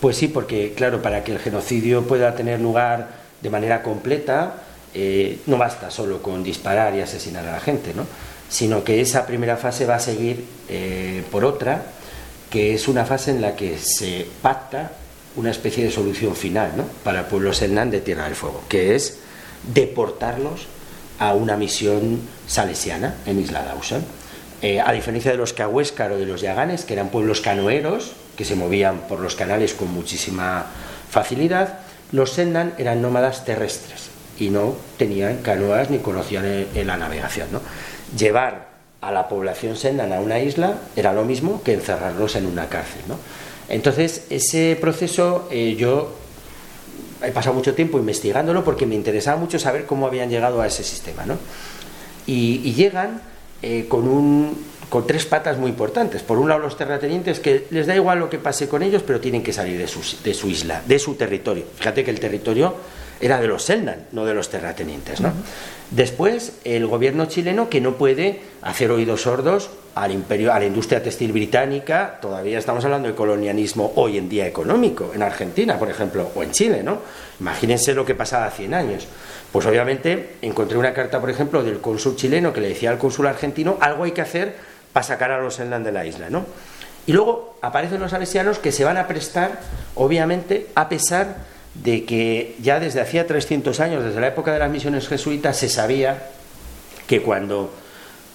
Pues sí, porque claro, para que el genocidio pueda tener lugar de manera completa, eh, no basta solo con disparar y asesinar a la gente, ¿no? Sino que esa primera fase va a seguir eh, por otra, que es una fase en la que se pacta una especie de solución final ¿no? para el pueblo Hernán de Tierra del Fuego, que es deportarlos a una misión salesiana en Isla Dawson. Eh, a diferencia de los Cahuéscar o de los Yaganes, que eran pueblos canoeros, que se movían por los canales con muchísima facilidad, los Sendan eran nómadas terrestres y no tenían canoas ni conocían la navegación. ¿no? Llevar a la población sendan a una isla era lo mismo que encerrarlos en una cárcel. ¿no? Entonces, ese proceso eh, yo he pasado mucho tiempo investigándolo porque me interesaba mucho saber cómo habían llegado a ese sistema. ¿no? Y, llegan eh, con, un, con tres patas muy importantes. Por un lado, los terratenientes que les da igual lo que pase con ellos, pero tienen que salir de su, de su isla, de su territorio. Fíjate que el territorio era de los Seldan, no de los terratenientes. ¿no? Después, el gobierno chileno que no puede hacer oídos sordos al imperio, a la industria textil británica, todavía estamos hablando de colonialismo hoy en día económico, en Argentina, por ejemplo, o en Chile, ¿no? Imagínense lo que pasaba hace 100 años. Pues obviamente encontré una carta, por ejemplo, del cónsul chileno que le decía al cónsul argentino, algo hay que hacer para sacar a los Seldan de la isla, ¿no? Y luego aparecen los salesianos que se van a prestar, obviamente, a pesar de que ya desde hacía 300 años, desde la época de las misiones jesuitas, se sabía que cuando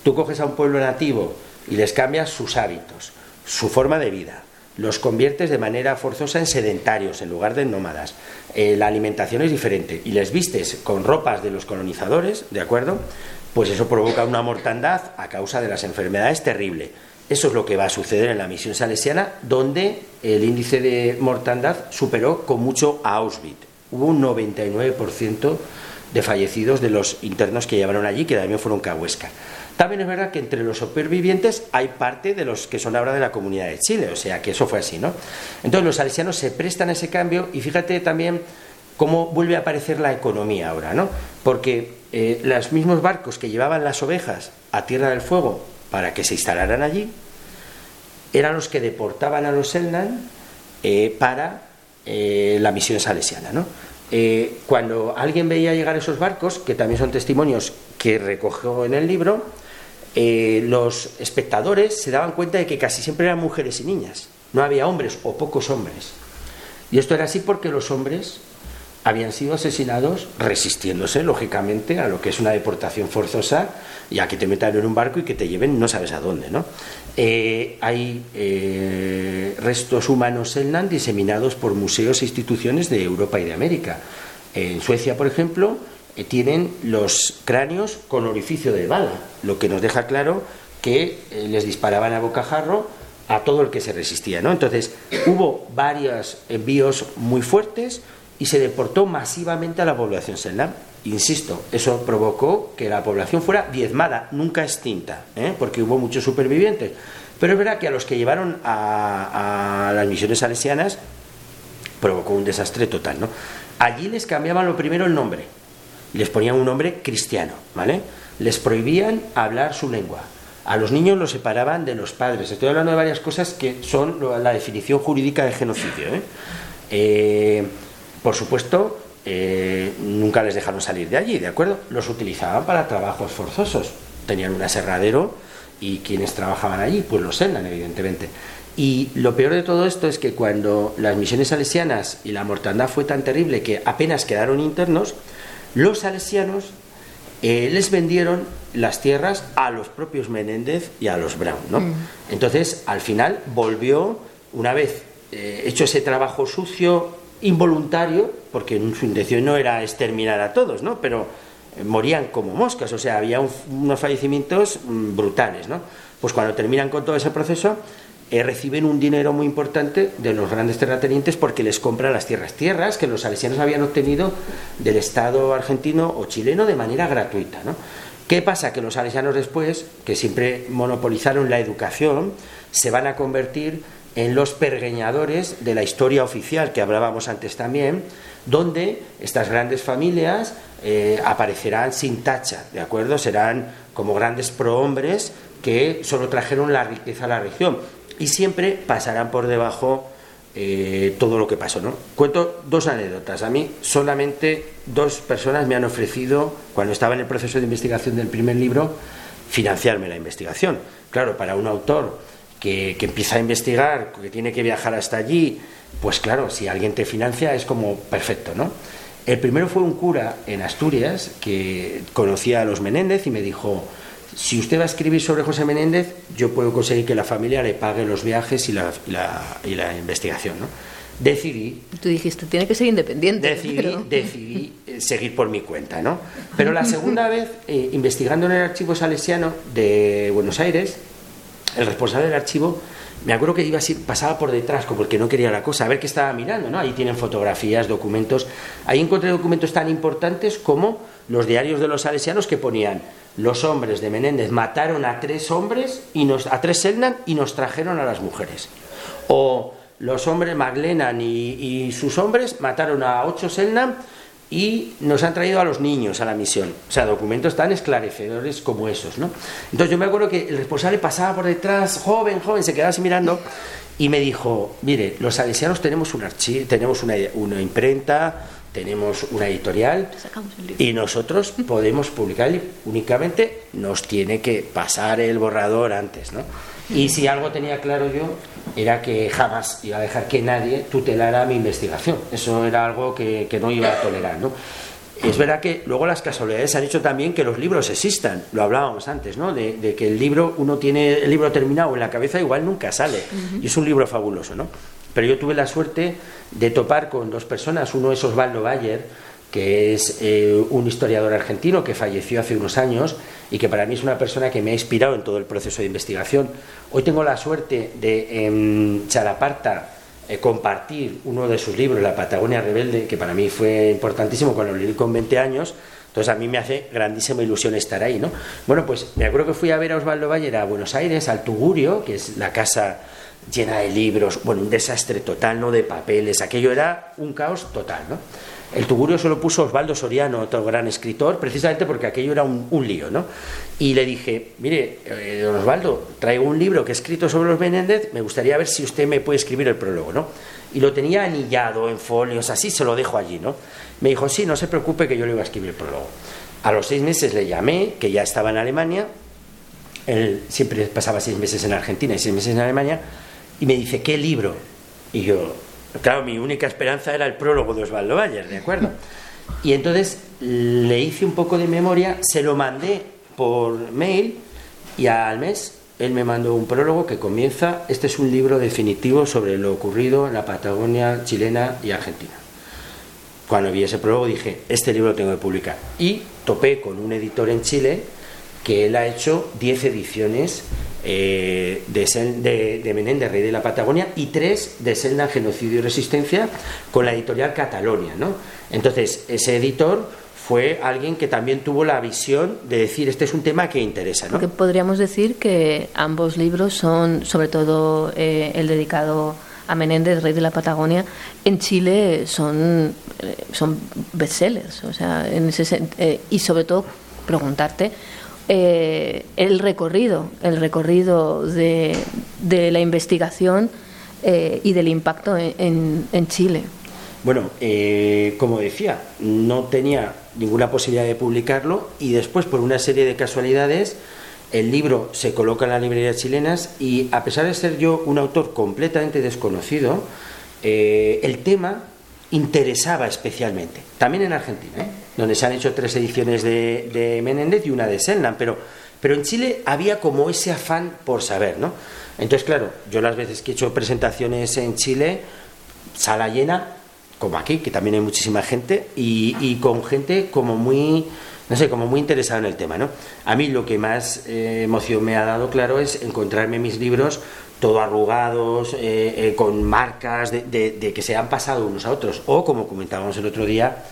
tú coges a un pueblo nativo y les cambias sus hábitos, su forma de vida, los conviertes de manera forzosa en sedentarios en lugar de nómadas, eh, la alimentación es diferente y les vistes con ropas de los colonizadores, ¿de acuerdo? Pues eso provoca una mortandad a causa de las enfermedades terrible. Eso es lo que va a suceder en la misión salesiana, donde el índice de mortandad superó con mucho a Auschwitz. Hubo un 99% de fallecidos de los internos que llevaron allí, que también fueron Cahuesca. También es verdad que entre los supervivientes hay parte de los que son ahora de la comunidad de Chile, o sea que eso fue así, ¿no? Entonces los salesianos se prestan a ese cambio y fíjate también cómo vuelve a aparecer la economía ahora, ¿no? Porque eh, los mismos barcos que llevaban las ovejas a Tierra del Fuego para que se instalaran allí, eran los que deportaban a los Selnan eh, para eh, la misión salesiana. ¿no? Eh, cuando alguien veía llegar esos barcos, que también son testimonios que recogió en el libro, los espectadores se daban cuenta de que casi siempre eran mujeres y niñas, no había hombres o pocos hombres. Y esto era así porque los hombres habían sido asesinados resistiéndose, lógicamente, a lo que es una deportación forzosa y a que te metan en un barco y que te lleven no sabes a dónde. ¿no? Eh, hay eh, restos humanos Selnan diseminados por museos e instituciones de Europa y de América. En Suecia, por ejemplo, eh, tienen los cráneos con orificio de bala, lo que nos deja claro que les disparaban a bocajarro a todo el que se resistía. ¿no? Entonces, hubo varios envíos muy fuertes y se deportó masivamente a la población selnam. Insisto, eso provocó que la población fuera diezmada, nunca extinta, ¿eh? porque hubo muchos supervivientes. Pero es verdad que a los que llevaron a, a las misiones salesianas provocó un desastre total. ¿no? Allí les cambiaban lo primero el nombre, les ponían un nombre cristiano, ¿vale? Les prohibían hablar su lengua. A los niños los separaban de los padres. Estoy hablando de varias cosas que son la definición jurídica de genocidio. ¿eh? Eh, por supuesto, eh, nunca les dejaron salir de allí, ¿de acuerdo? Los utilizaban para trabajos forzosos. Tenían un aserradero y quienes trabajaban allí, pues los sendan, evidentemente. Y lo peor de todo esto es que cuando las misiones salesianas y la mortandad fue tan terrible que apenas quedaron internos, los salesianos eh, les vendieron las tierras a los propios Menéndez y a los Brown. ¿no? Mm. Entonces, al final volvió, una vez eh, hecho ese trabajo sucio, involuntario, porque su intención no era exterminar a todos, ¿no? pero eh, morían como moscas, o sea, había unos fallecimientos mm, brutales. ¿no? Pues cuando terminan con todo ese proceso, eh, reciben un dinero muy importante de los grandes terratenientes porque les compran las tierras. Tierras que los salesianos habían obtenido del Estado argentino o chileno de manera gratuita. ¿no? ¿Qué pasa? Que los salesianos después, que siempre monopolizaron la educación, se van a convertir en los pergeñadores de la historia oficial que hablábamos antes también, donde estas grandes familias eh, aparecerán sin tacha, ¿de acuerdo? Serán como grandes prohombres que solo trajeron la riqueza a la región y siempre pasarán por debajo eh, todo lo que pasó. ¿no? Cuento dos anécdotas. A mí solamente dos personas me han ofrecido, cuando estaba en el proceso de investigación del primer libro, financiarme la investigación. Claro, para un autor que, que empieza a investigar, que tiene que viajar hasta allí, pues claro, si alguien te financia es como perfecto, ¿no? El primero fue un cura en Asturias que conocía a los Menéndez y me dijo, si usted va a escribir sobre José Menéndez, yo puedo conseguir que la familia le pague los viajes y la, y la, investigación. ¿no? Decidí. Tú dijiste, tiene que ser independiente. Decidí, eh, seguir por mi cuenta. ¿no? Pero la segunda vez, eh, investigando en el archivo salesiano de Buenos Aires, el responsable del archivo me acuerdo que iba así, pasaba por detrás porque no quería la cosa, a ver qué estaba mirando, ¿no? Ahí tienen fotografías, documentos. Ahí encontré documentos tan importantes como los diarios de los salesianos que ponían los hombres de Menéndez mataron a tres hombres y nos, a tres Selnan y nos trajeron a las mujeres. O los hombres Maglenan y, sus hombres mataron a ocho Selnan y nos han traído a los niños a la misión. O sea, documentos tan esclarecedores como esos, ¿no? Entonces yo me acuerdo que el responsable pasaba por detrás, joven, joven, se quedaba así mirando y me dijo, mire, los salesianos tenemos un archivo, tenemos una, una imprenta, tenemos una editorial y nosotros podemos publicar únicamente nos tiene que pasar el borrador antes ¿no? Y si algo tenía claro yo era que jamás iba a dejar que nadie tutelara mi investigación eso era algo que, no iba a tolerar ¿no? es verdad que luego las casualidades han hecho también que los libros existan lo hablábamos antes ¿no? de, que el libro uno tiene el libro terminado en la cabeza igual nunca sale y es un libro fabuloso ¿no? Pero yo tuve la suerte de topar con dos personas. Uno es Osvaldo Bayer, que es eh, un historiador argentino que falleció hace unos años y que para mí es una persona que me ha inspirado en todo el proceso de investigación. Hoy tengo la suerte de en Chalaparta eh, compartir uno de sus libros, La Patagonia Rebelde, que para mí fue importantísimo cuando lo leí con 20 años. Entonces a mí me hace grandísima ilusión estar ahí, ¿no? Bueno, pues me acuerdo que fui a ver a Osvaldo Bayer a Buenos Aires, al Tugurio, que es la casa llena de libros, bueno, un desastre total, no de papeles, aquello era un caos total, ¿no? El tugurio se lo puso Osvaldo Soriano, otro gran escritor, precisamente porque aquello era un, lío, ¿no? Y le dije, mire, eh, don Osvaldo, traigo un libro que he escrito sobre los Menéndez, me gustaría ver si usted me puede escribir el prólogo, ¿no? Y lo tenía anillado en folios, así se lo dejo allí, ¿no? Me dijo, sí, no se preocupe que yo le voy a escribir el prólogo. A los seis meses le llamé, que ya estaba en Alemania, él siempre pasaba seis meses en Argentina y seis meses en Alemania, y me dice, ¿qué libro? Y yo, claro, mi única esperanza era el prólogo de Osvaldo Bayer, ¿de acuerdo? Y entonces le hice un poco de memoria, se lo mandé por mail y al mes él me mandó un prólogo que comienza, este es un libro definitivo sobre lo ocurrido en la Patagonia chilena y argentina. cuando vi ese prólogo dije, este libro lo tengo que publicar. Y topé con un editor en Chile que él ha hecho 10 ediciones eh, de, de, de Menéndez, Rey de la Patagonia, y tres de Selna, Genocidio y Resistencia, con la editorial Catalonia. ¿no? Entonces, ese editor fue alguien que también tuvo la visión de decir, este es un tema que interesa. ¿no? Porque podríamos decir que ambos libros son, sobre todo eh, el dedicado a Menéndez, rey de la Patagonia, en Chile son, eh, son bestsellers. O sea, en ese, y sobre todo preguntarte eh, el recorrido, el recorrido de, de la investigación eh, y del impacto en, en- Chile. Bueno, eh, como decía, no tenía ninguna posibilidad de publicarlo y después, por una serie de casualidades, el libro se coloca en las librerías chilenas y a pesar de ser yo un autor completamente desconocido, eh, el tema interesaba especialmente. También en Argentina. Donde se han hecho tres ediciones de, de Menéndez y una de Selnan, pero, pero en Chile había como ese afán por saber, ¿no? Entonces, claro, yo las veces que he hecho presentaciones en Chile, sala llena, como aquí, que también hay muchísima gente, y, con gente como muy, no sé, como muy interesada en el tema, ¿no? A mí lo que más eh, emoción me ha dado, claro, es encontrarme mis libros todo arrugados, eh, eh, con marcas de que se han pasado unos a otros, o como comentábamos el otro día,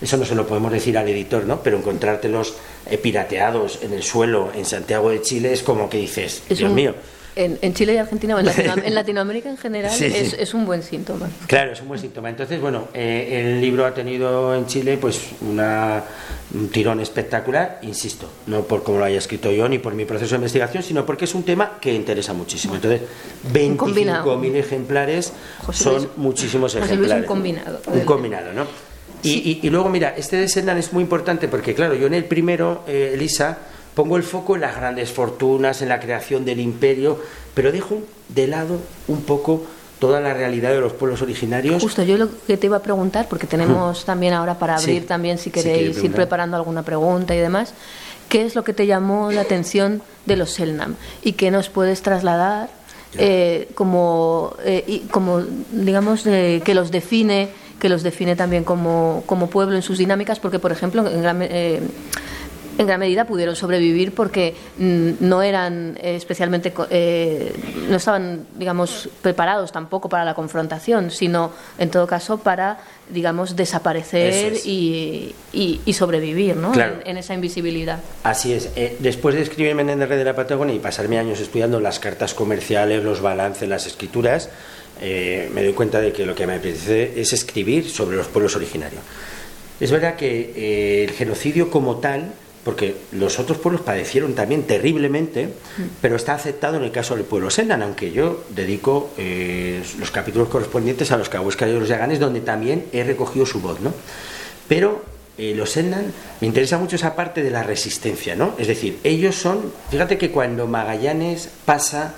eso no se lo podemos decir al editor, ¿no? Pero encontrártelos eh, pirateados en el suelo en Santiago de Chile es como que dices, Es Dios un- mío. En, en Chile y Argentina, o en, Latinoam- en Latinoamérica en general, Sí, sí. es, un buen síntoma. Claro, es un buen síntoma. Entonces, bueno, eh, el libro ha tenido en Chile pues una, un tirón espectacular, insisto, no por cómo lo haya escrito yo ni por mi proceso de investigación, sino porque es un tema que interesa muchísimo. Entonces, combinado. 25.000 ejemplares José son Luis- muchísimos José Luis, un combinado. Un combinado, ¿no? Y, y- y luego, mira, este de Sendan es muy importante porque, claro, yo en el primero, eh, Elisa, pongo el foco en las grandes fortunas, en la creación del imperio, pero dejo de lado un poco toda la realidad de los pueblos originarios. Justo, yo lo que te iba a preguntar, porque tenemos también ahora para Sí, abrir también, si queréis ir preparando alguna pregunta y demás, ¿qué es lo que te llamó la atención de los Selnam? ¿Y qué nos puedes trasladar eh, como, eh, y como, digamos, eh, que los define que los define también como, como pueblo en sus dinámicas? Porque, por ejemplo, en gran, eh, en gran medida pudieron sobrevivir porque mm, no eran eh, especialmente, eh, no estaban, digamos, preparados tampoco para la confrontación, sino en todo caso para, digamos, desaparecer es. y, y- y sobrevivir, ¿no? Claro. En, en esa invisibilidad. Así es. Eh, después de escribir Menéndez Rey de la Patagonia y pasarme años estudiando las cartas comerciales, los balances, las escrituras, eh, me doy cuenta de que lo que me apetece es escribir sobre los pueblos originarios. Es verdad que eh, el genocidio como tal, porque los otros pueblos padecieron también terriblemente, pero está aceptado en el caso del pueblo Sendan, aunque yo dedico eh, los capítulos correspondientes a los Cahuéscar y los Yaganes, donde también he recogido su voz, ¿no? Pero eh, los Sendan, me interesa mucho esa parte de la resistencia, ¿no? Es decir, ellos son, fíjate que cuando Magallanes pasa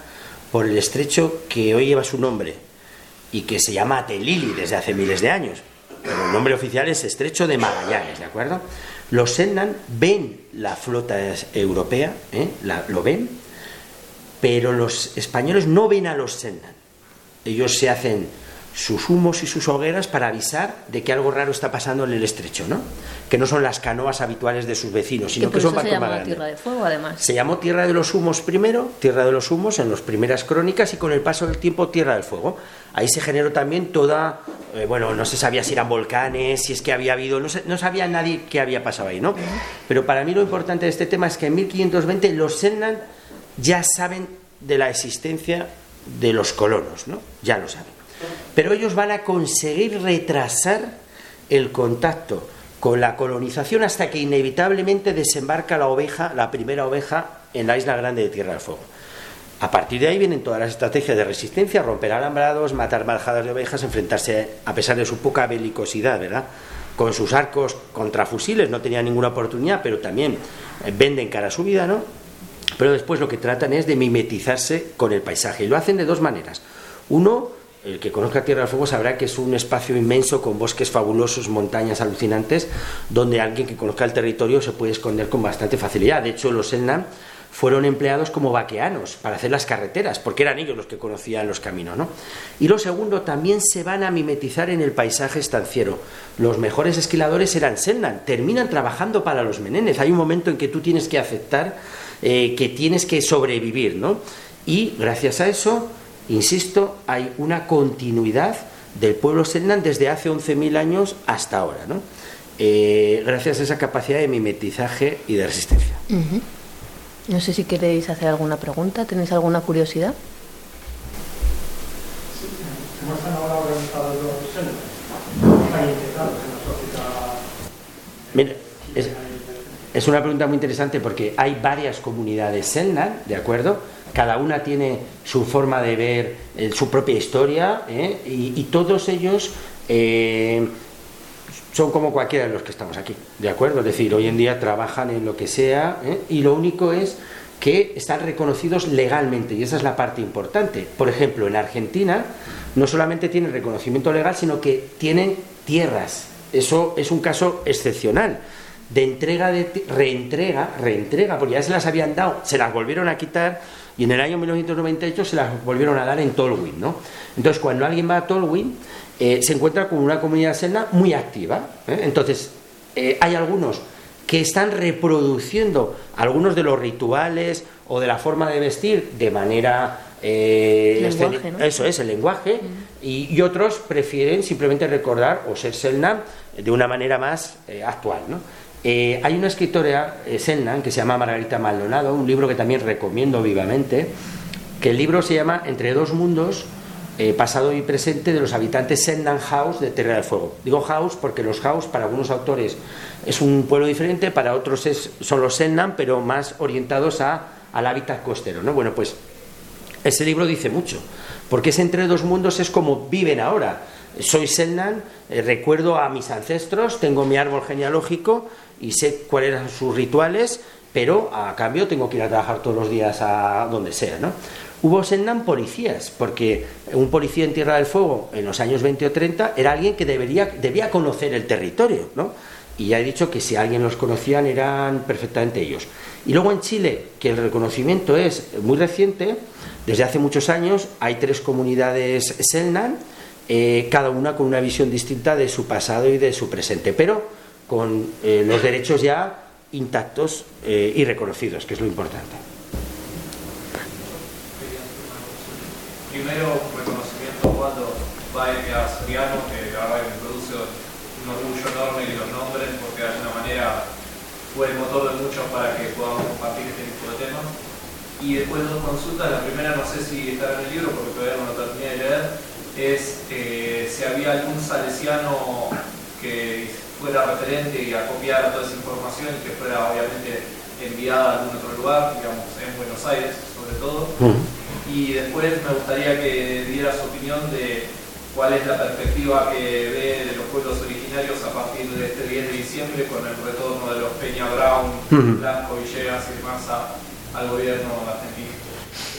por el estrecho que hoy lleva su nombre y que se llama Telili desde hace miles de años, pero el nombre oficial es Estrecho de Magallanes, ¿de acuerdo? Los Sendan ven la flota europea, ¿eh? La- lo ven, pero los españoles no ven a los Sendan. Ellos se hacen sus humos y sus hogueras para avisar de que algo raro está pasando en el estrecho, ¿no? Que no son las canoas habituales de sus vecinos, sino que son se barcos más grandes. Tierra de Fuego, además. Se llamó Tierra de los Humos primero, Tierra de los Humos en las primeras crónicas y con el paso del tiempo Tierra del Fuego. Ahí se generó también toda, eh, bueno, no se sabía si eran volcanes, si es que había habido, no, se- no sabía nadie qué había pasado ahí, ¿no? Pero para mí lo importante de este tema es que en 1520 los Sennan ya saben de la existencia de los colonos, ¿no? Ya lo saben. Pero ellos van a conseguir retrasar el contacto con la colonización hasta que inevitablemente desembarca la oveja, la primera oveja, en la isla grande de Tierra del Fuego. A partir de ahí vienen todas las estrategias de resistencia, romper alambrados, matar manjadas de ovejas, enfrentarse, a pesar de su poca belicosidad, ¿verdad? Con sus arcos contra fusiles, no tenían ninguna oportunidad, pero también eh, venden cara a su vida, ¿no? Pero después lo que tratan es de mimetizarse con el paisaje. Y lo hacen de dos maneras. Uno, el que conozca Tierra del Fuego sabrá que es un espacio inmenso con bosques fabulosos, montañas alucinantes, donde alguien que conozca el territorio se puede esconder con bastante facilidad. De hecho, los Selnam fueron empleados como vaqueanos para hacer las carreteras, porque eran ellos los que conocían los caminos. ¿no? Y lo segundo, también se van a mimetizar en el paisaje estanciero. Los mejores esquiladores eran Selnan, terminan trabajando para los Menéndez. Hay un momento en que tú tienes que aceptar eh, que tienes que sobrevivir, ¿no? Y gracias a eso, insisto, hay una continuidad del pueblo Selnan desde hace 11.000 años hasta ahora, ¿no? Eh, gracias a esa capacidad de mimetizaje y de resistencia. No sé si queréis hacer alguna pregunta, ¿tenéis alguna curiosidad? Mira, es, es, una pregunta muy interesante porque hay varias comunidades Selnan, ¿de acuerdo? Cada una tiene su forma de ver eh, su propia historia ¿eh? y, todos ellos eh, son como cualquiera de los que estamos aquí, ¿de acuerdo? Es decir, hoy en día trabajan en lo que sea y lo único es que están reconocidos legalmente y esa es la parte importante. Por ejemplo, en Argentina no solamente tienen reconocimiento legal, sino que tienen tierras. Eso es un caso excepcional de entrega de reentrega, reentrega, porque ya se las habían dado, se las volvieron a quitar y en el año 1998 se las volvieron a dar en Tolwyn, ¿no? Entonces, cuando alguien va a Tolwyn, eh, se encuentra con una comunidad selna muy activa. ¿eh? Entonces, eh, hay algunos que están reproduciendo algunos de los rituales o de la forma de vestir de manera lenguaje, ¿no? eso es el lenguaje y, y, otros prefieren simplemente recordar o ser selna de una manera más actual ¿no? Eh, hay una escritora, eh, Selnan, que se llama Margarita Maldonado, un libro que también recomiendo vivamente, que el libro se llama Entre dos mundos, eh, pasado y presente de los habitantes Sennan House de Tierra del Fuego. Digo house porque los house para algunos autores es un pueblo diferente, para otros es, son los Sennan, pero más orientados a, al hábitat costero. ¿no? Bueno, pues ese libro dice mucho, porque ese entre dos mundos es como viven ahora. Soy Sennan, eh, recuerdo a mis ancestros, tengo mi árbol genealógico y sé cuáles eran sus rituales, pero a cambio tengo que ir a trabajar todos los días a donde sea, ¿no? Hubo Sennan policías, porque un policía en Tierra del Fuego en los años 20 o 30 era alguien que debería, debía conocer el territorio, ¿no? Y ya he dicho que si alguien los conocían eran perfectamente ellos. Y luego en Chile, que el reconocimiento es muy reciente, desde hace muchos años hay tres comunidades Selnan, eh, cada una con una visión distinta de su pasado y de su presente, pero con eh, los derechos ya intactos eh, y reconocidos, que es lo importante. Primero, reconocimiento cuando va a Soriano, que la verdad me produce un orgullo enorme que los nombres, porque de alguna manera fue el motor de muchos para que podamos compartir este tipo de temas. Y después dos consultas, la primera no sé si estará en el libro porque todavía no lo terminé de leer, es eh, si había algún salesiano que fuera referente y acopiara toda esa información y que fuera obviamente enviada a algún otro lugar, digamos en Buenos Aires sobre todo. Y después me gustaría que diera su opinión de cuál es la perspectiva que ve de los pueblos originarios a partir de este 10 de diciembre con el retorno de los Peña Brown, Blanco, Villegas y demás al gobierno argentino.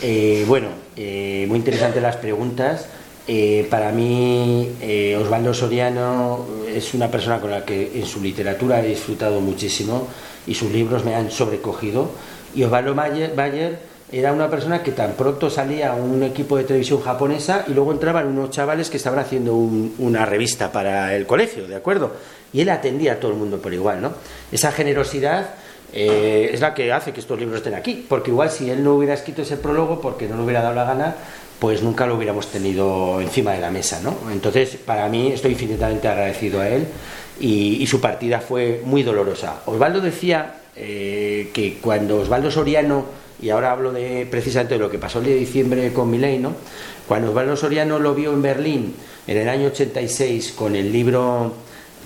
Eh, bueno, eh, muy interesantes las preguntas. Eh, para mí, eh, Osvaldo Soriano es una persona con la que en su literatura he disfrutado muchísimo y sus libros me han sobrecogido. Y Osvaldo Bayer, era una persona que tan pronto salía a un equipo de televisión japonesa y luego entraban unos chavales que estaban haciendo un, una revista para el colegio, ¿de acuerdo? Y él atendía a todo el mundo por igual, ¿no? Esa generosidad eh, es la que hace que estos libros estén aquí, porque igual si él no hubiera escrito ese prólogo, porque no le hubiera dado la gana, pues nunca lo hubiéramos tenido encima de la mesa, ¿no? Entonces, para mí estoy infinitamente agradecido a él y, su partida fue muy dolorosa. Osvaldo decía eh, que cuando Osvaldo Soriano, y ahora hablo de precisamente de lo que pasó el día de diciembre con Milei, ¿no? Cuando Osvaldo Soriano lo vio en Berlín en el año 86 con el libro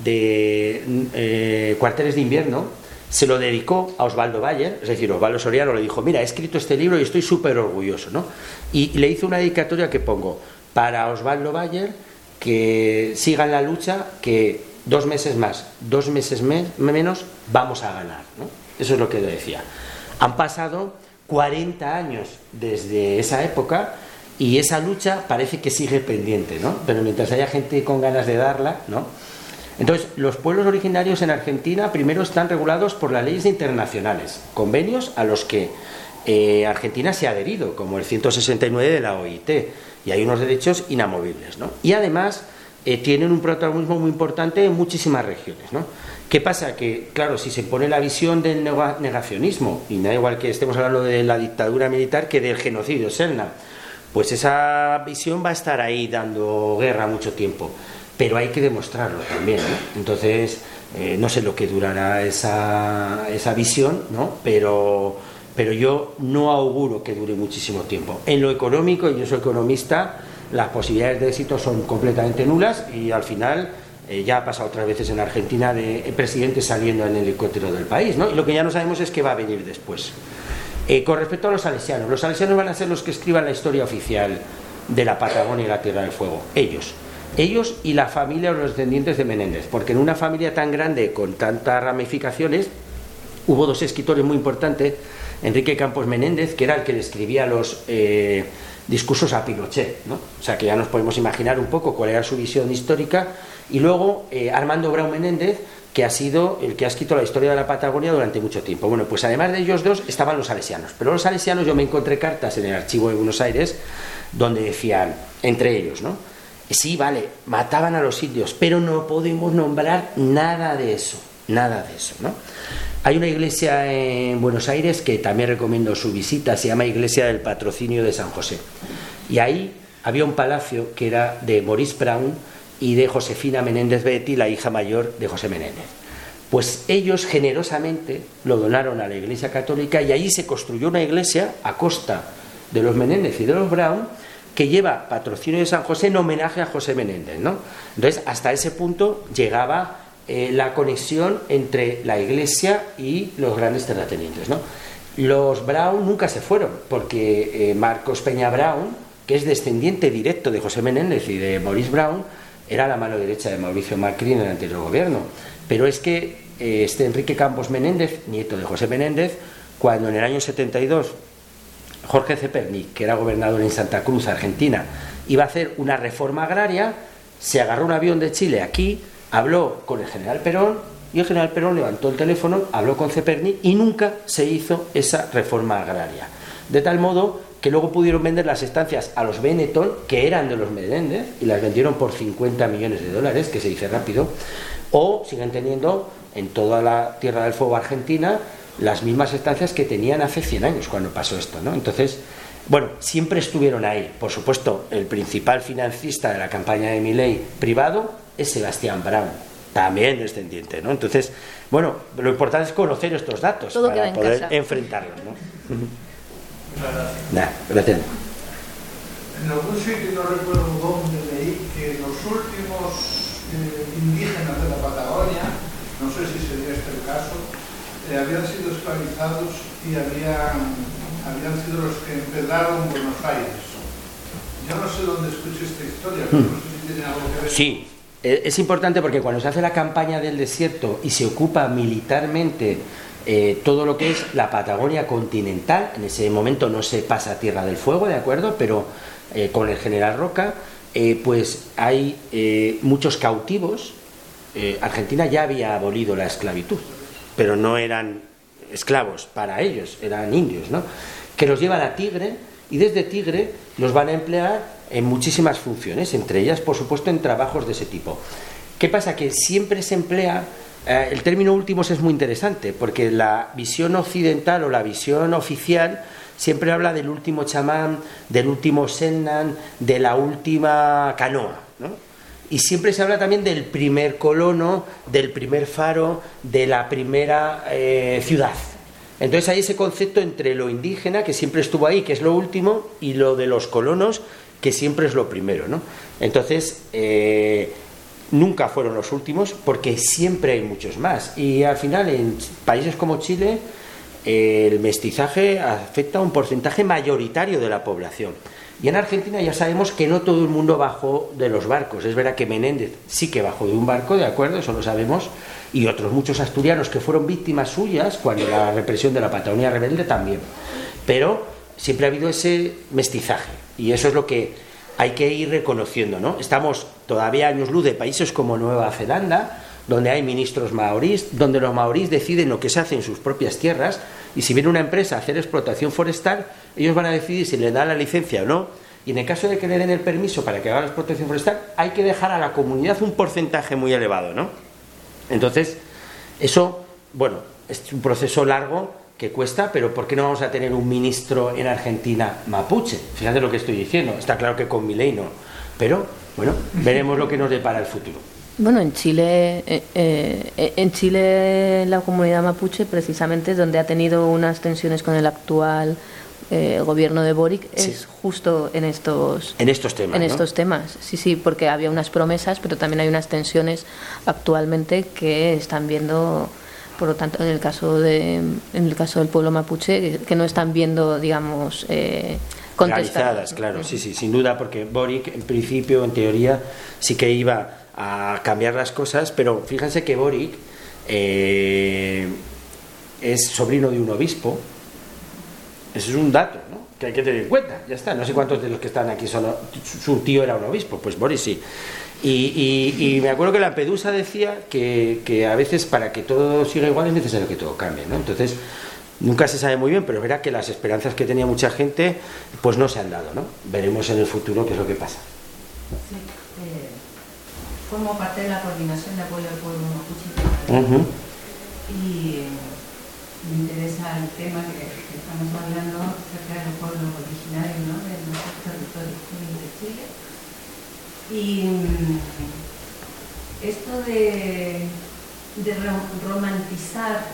de eh, Cuarteles de Invierno, se lo dedicó a Osvaldo Bayer, es decir, Osvaldo Soriano le dijo, mira, he escrito este libro y estoy súper orgulloso, ¿no? Y le hizo una dedicatoria que pongo para Osvaldo Bayer, que siga en la lucha, que dos meses más, dos meses me menos, vamos a ganar, ¿no? Eso es lo que le decía. Han pasado 40 años desde esa época y esa lucha parece que sigue pendiente, ¿no? Pero mientras haya gente con ganas de darla, ¿no? Entonces, los pueblos originarios en Argentina primero están regulados por las leyes internacionales, convenios a los que eh, Argentina se ha adherido, como el 169 de la OIT, y hay unos derechos inamovibles. ¿no? Y además eh, tienen un protagonismo muy importante en muchísimas regiones. ¿no? ¿Qué pasa? Que, claro, si se pone la visión del negacionismo, y da igual que estemos hablando de la dictadura militar que del genocidio, Selna, pues esa visión va a estar ahí dando guerra mucho tiempo. Pero hay que demostrarlo también. ¿no? Entonces, eh, no sé lo que durará esa, esa visión, ¿no? pero pero yo no auguro que dure muchísimo tiempo. En lo económico, y yo soy economista, las posibilidades de éxito son completamente nulas y al final eh, ya ha pasado otras veces en Argentina de presidentes saliendo en el helicóptero del país, ¿no? Y lo que ya no sabemos es qué va a venir después. Eh, con respecto a los salesianos, los salesianos van a ser los que escriban la historia oficial de la Patagonia y la Tierra del Fuego, ellos. Ellos y la familia o los descendientes de Menéndez, porque en una familia tan grande, con tantas ramificaciones, hubo dos escritores muy importantes Enrique Campos Menéndez, que era el que le escribía los eh, discursos a Pinochet, ¿no? O sea que ya nos podemos imaginar un poco cuál era su visión histórica. Y luego eh, Armando Brau Menéndez, que ha sido el que ha escrito la historia de la Patagonia durante mucho tiempo. Bueno, pues además de ellos dos estaban los salesianos. Pero los salesianos yo me encontré cartas en el archivo de Buenos Aires donde decían, entre ellos, ¿no? Sí, vale, mataban a los indios, pero no podemos nombrar nada de eso, nada de eso, ¿no? Hay una iglesia en Buenos Aires que también recomiendo su visita, se llama Iglesia del Patrocinio de San José. Y ahí había un palacio que era de Maurice Brown y de Josefina Menéndez Betty, la hija mayor de José Menéndez. Pues ellos generosamente lo donaron a la Iglesia Católica y allí se construyó una iglesia a costa de los Menéndez y de los Brown que lleva patrocinio de San José en homenaje a José Menéndez, ¿no? Entonces, hasta ese punto llegaba eh, la conexión entre la iglesia y los grandes terratenientes. ¿no? Los Brown nunca se fueron, porque eh, Marcos Peña Brown, que es descendiente directo de José Menéndez y de Maurice Brown, era la mano derecha de Mauricio Macri en el anterior gobierno. Pero es que eh, este Enrique Campos Menéndez, nieto de José Menéndez, cuando en el año 72 Jorge Cepernic, que era gobernador en Santa Cruz, Argentina, iba a hacer una reforma agraria, se agarró un avión de Chile aquí, habló con el general Perón y el general Perón levantó el teléfono, habló con Ceperni y nunca se hizo esa reforma agraria. De tal modo que luego pudieron vender las estancias a los Benetton, que eran de los Menéndez, y las vendieron por 50 millones de dólares, que se dice rápido, o siguen teniendo en toda la Tierra del Fuego argentina las mismas estancias que tenían hace 100 años cuando pasó esto. ¿no? Entonces, bueno, siempre estuvieron ahí. Por supuesto, el principal financista de la campaña de Milley privado es Sebastián Brown, también descendiente, ¿no? Entonces, bueno, lo importante es conocer estos datos para poder enfrentarlos, ¿no? Nah, gracias. En algún sitio, no recuerdo dónde leí, que los últimos eh, indígenas de la Patagonia, no sé si sería este el caso, eh, habían sido esclavizados y habían, habían sido los que empedraron Buenos Aires. Yo no sé dónde escuché esta historia, pero no sé si tiene algo que ver. Sí, eh, es importante porque cuando se hace la campaña del desierto y se ocupa militarmente eh, todo lo que es la Patagonia continental, en ese momento no se pasa Tierra del Fuego, ¿de acuerdo? Pero con el general Roca, pues hay muchos cautivos. Argentina ya había abolido la esclavitud, pero no eran esclavos para ellos, eran indios, ¿no? Que los llevan a Tigre y desde Tigre los van a emplear en muchísimas funciones, entre ellas, por supuesto, en trabajos de ese tipo. ¿Qué pasa? Que siempre se emplea, eh, el término últimos es muy interesante, porque la visión occidental o la visión oficial siempre habla del último chamán, del último sennan, de la última canoa, ¿no? Y siempre se habla también del primer colono, del primer faro, de la primera eh, ciudad. Entonces hay ese concepto entre lo indígena, que siempre estuvo ahí, que es lo último, y lo de los colonos, que siempre es lo primero, ¿no? Entonces, eh, nunca fueron los últimos porque siempre hay muchos más. Y al final, en países como Chile, el mestizaje afecta a un porcentaje mayoritario de la población. Y en Argentina ya sabemos que no todo el mundo bajó de los barcos. Es verdad que Menéndez sí que bajó de un barco, de acuerdo, eso lo sabemos, y otros muchos asturianos que fueron víctimas suyas cuando la represión de la Patagonia rebelde también. Pero siempre ha habido ese mestizaje. Y eso es lo que hay que ir reconociendo, ¿no? Estamos todavía años luz de países como Nueva Zelanda, donde hay ministros maorís, donde los maorís deciden lo que se hace en sus propias tierras y si viene una empresa a hacer explotación forestal, ellos van a decidir si le dan la licencia o no. Y en el caso de que le den el permiso para que haga la explotación forestal, hay que dejar a la comunidad un porcentaje muy elevado, ¿no? Entonces, eso, bueno, es un proceso largo que cuesta, pero ¿por qué no vamos a tener un ministro en Argentina mapuche? Fíjate lo que estoy diciendo. Está claro que con Milei no, pero bueno, veremos lo que nos depara el futuro. Bueno, en Chile, eh, eh, en Chile la comunidad mapuche, precisamente donde ha tenido unas tensiones con el actual eh, gobierno de Boric, Sí. es justo en estos En estos temas. en ¿no? estos temas. Sí, sí, porque había unas promesas, pero también hay unas tensiones actualmente que están viendo, por lo tanto, en el caso de, en el caso del pueblo mapuche, que no están viendo, digamos, eh, contestar. Realizadas, claro, sí, sí, sin duda, porque Boric, en principio, en teoría, sí que iba a cambiar las cosas, pero fíjense que Boric eh, es sobrino de un obispo. Eso es un dato, ¿no? Que hay que tener en cuenta, ya está. No sé cuántos de los que están aquí son. Su tío era un obispo, pues Boris sí. Y, y- y me acuerdo que Lampedusa decía que, que a veces para que todo siga igual es necesario que todo cambie, ¿no? Entonces, nunca se sabe muy bien, pero verdad que las esperanzas que tenía mucha gente, pues no se han dado, ¿no? Veremos en el futuro qué es lo que pasa. Sí, formo parte de la coordinación de apoyo al pueblo mapuche y eh, me interesa el tema que, que estamos hablando acerca de los pueblos originarios ¿no? de nuestros territorios de Chile. Y mm, esto de, de ro- romantizar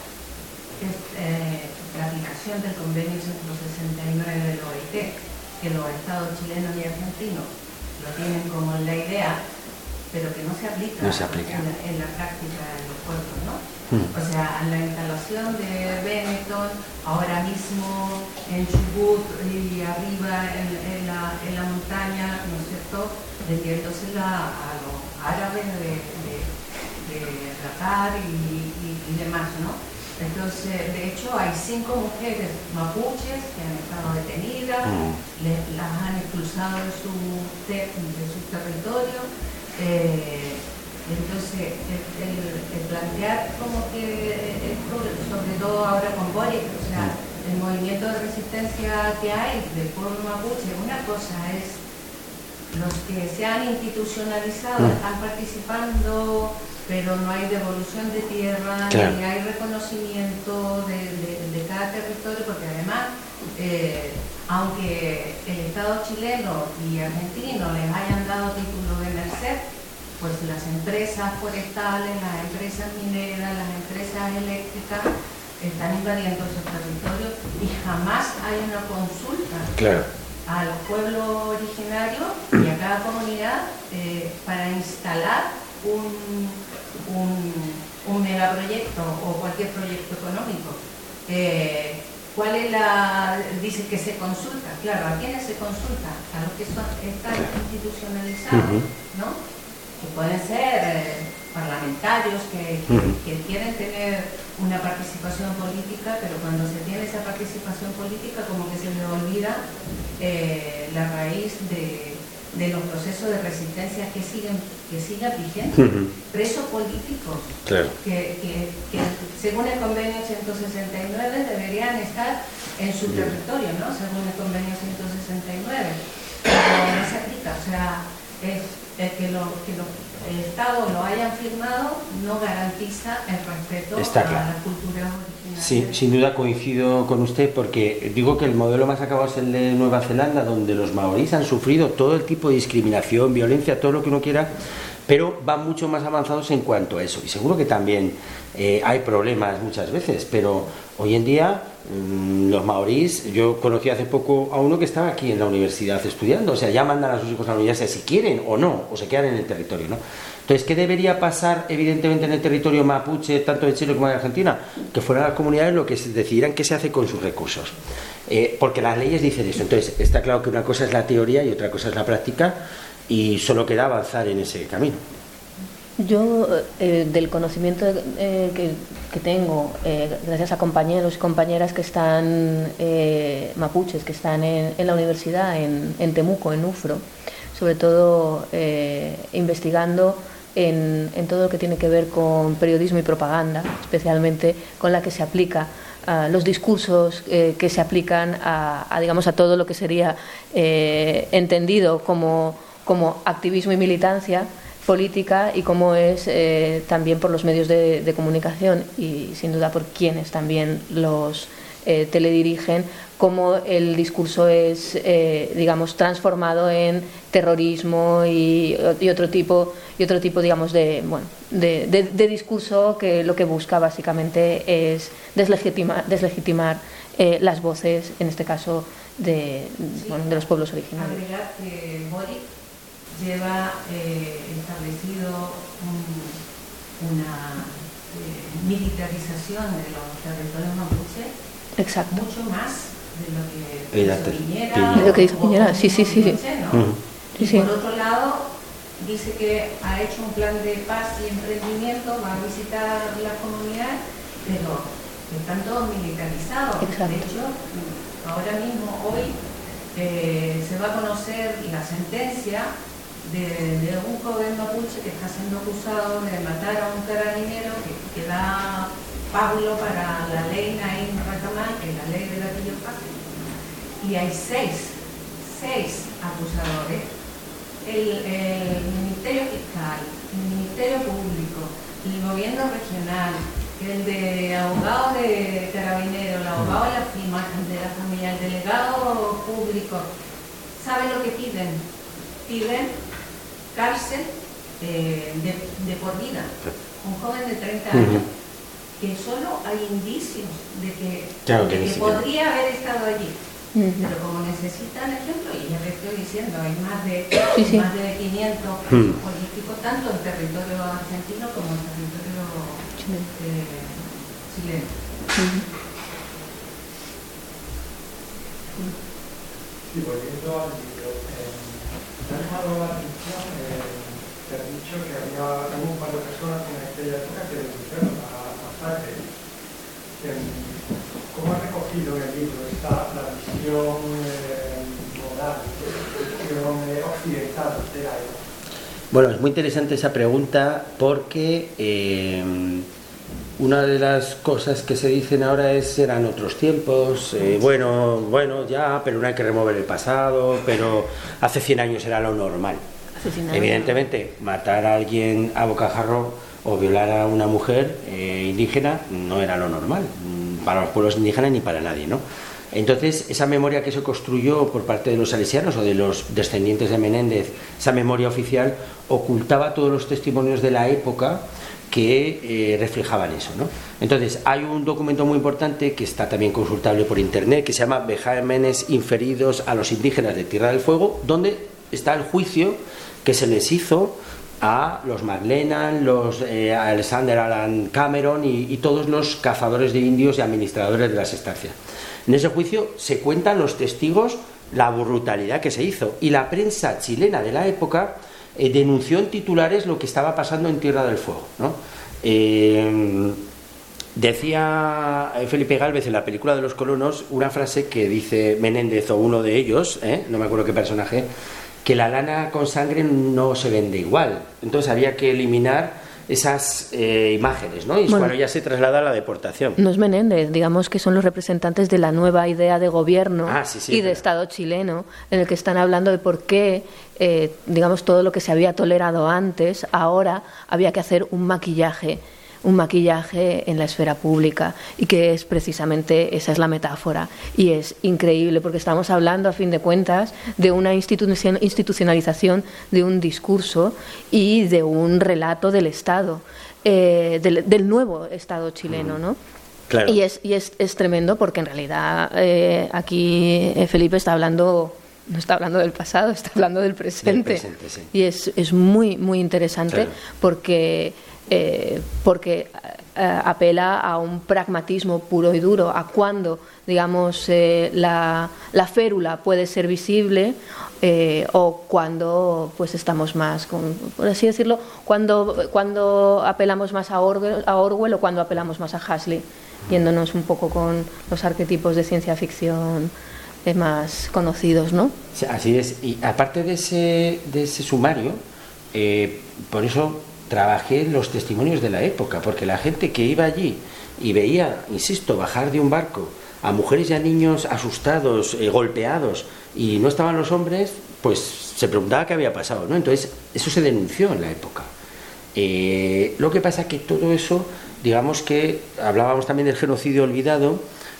eh, la aplicación del convenio 169 del OIT, que los estados chilenos y argentinos lo tienen como la idea, pero que no se aplica, No se aplica. En, la, en la práctica en los pueblos, ¿no? Mm. O sea, la instalación de Benetton, ahora mismo en Chubut y arriba en, en la, en la montaña, ¿no es cierto?, vendiéndosela a los árabes de, de, de y, y- y demás, ¿no? Entonces, de hecho, hay cinco mujeres mapuches que han estado detenidas, Mm. le- las han expulsado de su, de su territorio. Eh, entonces, el, el- el plantear como que esto, sobre todo ahora con Boric, o sea, el movimiento de resistencia que hay del pueblo mapuche, una cosa es los que se han institucionalizado, Mm. están participando, pero no hay devolución de tierra, Claro. ni hay reconocimiento de, de- de cada territorio, porque además, eh, aunque el Estado chileno y argentino les hayan dado título de merced, pues las empresas forestales, las empresas mineras, las empresas eléctricas están invadiendo esos territorios y jamás hay una consulta Claro. al pueblo originario y a cada comunidad eh, para instalar un, un, un megaproyecto o cualquier proyecto económico. Eh, ¿Cuál es la...? Dice que se consulta. Claro, ¿a quiénes se consulta? A los que son, están institucionalizados. ¿no? Que pueden ser eh, parlamentarios que, que- Ujú. que quieren tener una participación política, pero cuando se tiene esa participación política como que se les olvida eh, la raíz de, de los procesos de resistencia que siguen, que siguen vigentes. Ujú. Presos políticos Claro. que, que- que según el convenio 169 deberían estar en su Bien. territorio, ¿no? Según el convenio 169. Pero no se aplica, o sea, es, el que, lo, que lo- el Estado lo hayan firmado no garantiza el respeto Está a claro. culturas originarias. Sí, sin duda coincido con usted porque digo que el modelo más acabado es el de Nueva Zelanda, donde los maoríes han sufrido todo el tipo de discriminación, violencia, todo lo que uno quiera, pero van mucho más avanzados en cuanto a eso. Y seguro que también eh, hay problemas muchas veces, pero hoy en día mm, los maoríes, yo conocí hace poco a uno que estaba aquí en la universidad estudiando, o sea, ya mandan a sus hijos a la universidad si quieren o no, o se quedan en el territorio, ¿no? Entonces, ¿qué debería pasar evidentemente en el territorio mapuche, tanto de Chile como de Argentina? Que fueran las comunidades lo que decidieran qué se hace con sus recursos. Eh, porque las leyes dicen eso. Entonces, está claro que una cosa es la teoría y otra cosa es la práctica y solo queda avanzar en ese camino. Yo, eh, del conocimiento eh, que, que tengo, eh, gracias a compañeros y compañeras que están, eh, mapuches, que están en, en la universidad, en, en Temuco, en UFRO, sobre todo eh, investigando en, en, todo lo que tiene que ver con periodismo y propaganda, especialmente con la que se aplica los discursos eh, que se aplican a, a, digamos, a todo lo que sería entendido como, como activismo y militancia política y cómo es eh, también por los medios de, de, comunicación y sin duda por quienes también los eh, teledirigen, cómo el discurso es, eh, digamos, transformado en terrorismo y, y, otro tipo y otro tipo, digamos, de bueno, de, de, de, discurso que lo que busca básicamente es deslegitimar, deslegitimar eh, las voces, en este caso, de, sí. bueno, de los pueblos originarios. Lleva eh, establecido un, una eh, militarización de los territorios mapuche Exacto. mucho más de lo que hizo Piñera, Piñera. De lo que hizo Piñera, sí, sí, sí. Sí, sí. por otro lado, dice que ha hecho un plan de paz y emprendimiento, va a visitar la comunidad, pero están todos militarizados. Exacto. De hecho, ahora mismo, hoy, eh, se va a conocer la sentencia de, de un joven mapuche que está siendo acusado de matar a un carabinero que, que da Pablo para la ley Naim Ratamal, que es la ley de gatillo fácil. Y hay seis, seis acusadores. El, el Ministerio Fiscal, el Ministerio Público, el Gobierno Regional, el de abogados de carabineros, el abogado de la, firma, de la familia, el delegado público, ¿saben lo que piden? Piden cárcel eh, de, de por vida. Un joven de 30 años que solo hay indicios de que, Claro que de ni que siquiera. podría haber estado allí. Pero como necesitan ejemplo, y ya le estoy diciendo, hay más de, Sí, sí. más de 500 Hmm. políticos, tanto en territorio argentino como en territorio eh, chileno. Ujú. Sí, volviendo al libro, eh, llamado la atención eh, que has dicho que había un par de personas en aquella época que denunciaron la masacre. Eh, ¿Cómo has recogido en el libro esta la visión eh, moral, la visión eh, occidental de la época? Bueno, es muy interesante esa pregunta porque eh, una de las cosas que se dicen ahora es eran otros tiempos, eh, bueno, bueno, ya, pero no hay que remover el pasado, pero hace 100 años era lo normal. Evidentemente, matar a alguien a bocajarro o violar a una mujer eh, indígena no era lo normal, mm, para los pueblos indígenas ni para nadie, ¿no? Entonces, esa memoria que se construyó por parte de los salesianos o de los descendientes de Menéndez, esa memoria oficial, ocultaba todos los testimonios de la época que eh, reflejaban eso. ¿no? Entonces, hay un documento muy importante que está también consultable por internet, que se llama Vejámenes inferidos a los indígenas de Tierra del Fuego, donde está el juicio que se les hizo a los Marlenan, los eh, Alexander Alan Cameron y, y todos los cazadores de indios y administradores de las estancias. En ese juicio se cuentan los testigos la brutalidad que se hizo y la prensa chilena de la época eh, denunció en titulares lo que estaba pasando en Tierra del Fuego. ¿no? Eh, decía Felipe Gálvez en la película de los colonos una frase que dice Menéndez o uno de ellos, ¿eh? no me acuerdo qué personaje, que la lana con sangre no se vende igual. Entonces había que eliminar esas eh, imágenes, ¿no? Y Bueno. cuando ya se traslada a la deportación. No es Menéndez, digamos que son los representantes de la nueva idea de gobierno Ah, sí, sí, y de claro. Estado chileno, en el que están hablando de por qué, eh, digamos, todo lo que se había tolerado antes, ahora había que hacer un maquillaje, un maquillaje en la esfera pública y que es precisamente esa es la metáfora y es increíble porque estamos hablando a fin de cuentas de una institucion- institucionalización de un discurso y de un relato del Estado eh, del, del nuevo Estado chileno, ¿no? Claro. Y, es, y es, es tremendo porque en realidad eh, aquí eh, Felipe está hablando, no está hablando del pasado, está hablando del presente. presente, sí. Y es, es muy, muy interesante Claro. porque, eh, porque eh, apela a un pragmatismo puro y duro, a cuando, digamos, eh, la, la férula puede ser visible eh, o cuando pues estamos más, con, por así decirlo, cuando, cuando apelamos más a Orwell, a Orwell o cuando apelamos más a Huxley, yéndonos un poco con los arquetipos de ciencia ficción más conocidos, ¿no? Sí, Así es. Y aparte de ese, de ese sumario, eh, por eso trabajé los testimonios de la época, porque la gente que iba allí y veía, insisto, bajar de un barco a mujeres y a niños asustados, eh, golpeados, y no estaban los hombres, pues se preguntaba qué había pasado, ¿no? Entonces, eso se denunció en la época. Eh, lo que pasa que todo eso, digamos que hablábamos también del genocidio olvidado,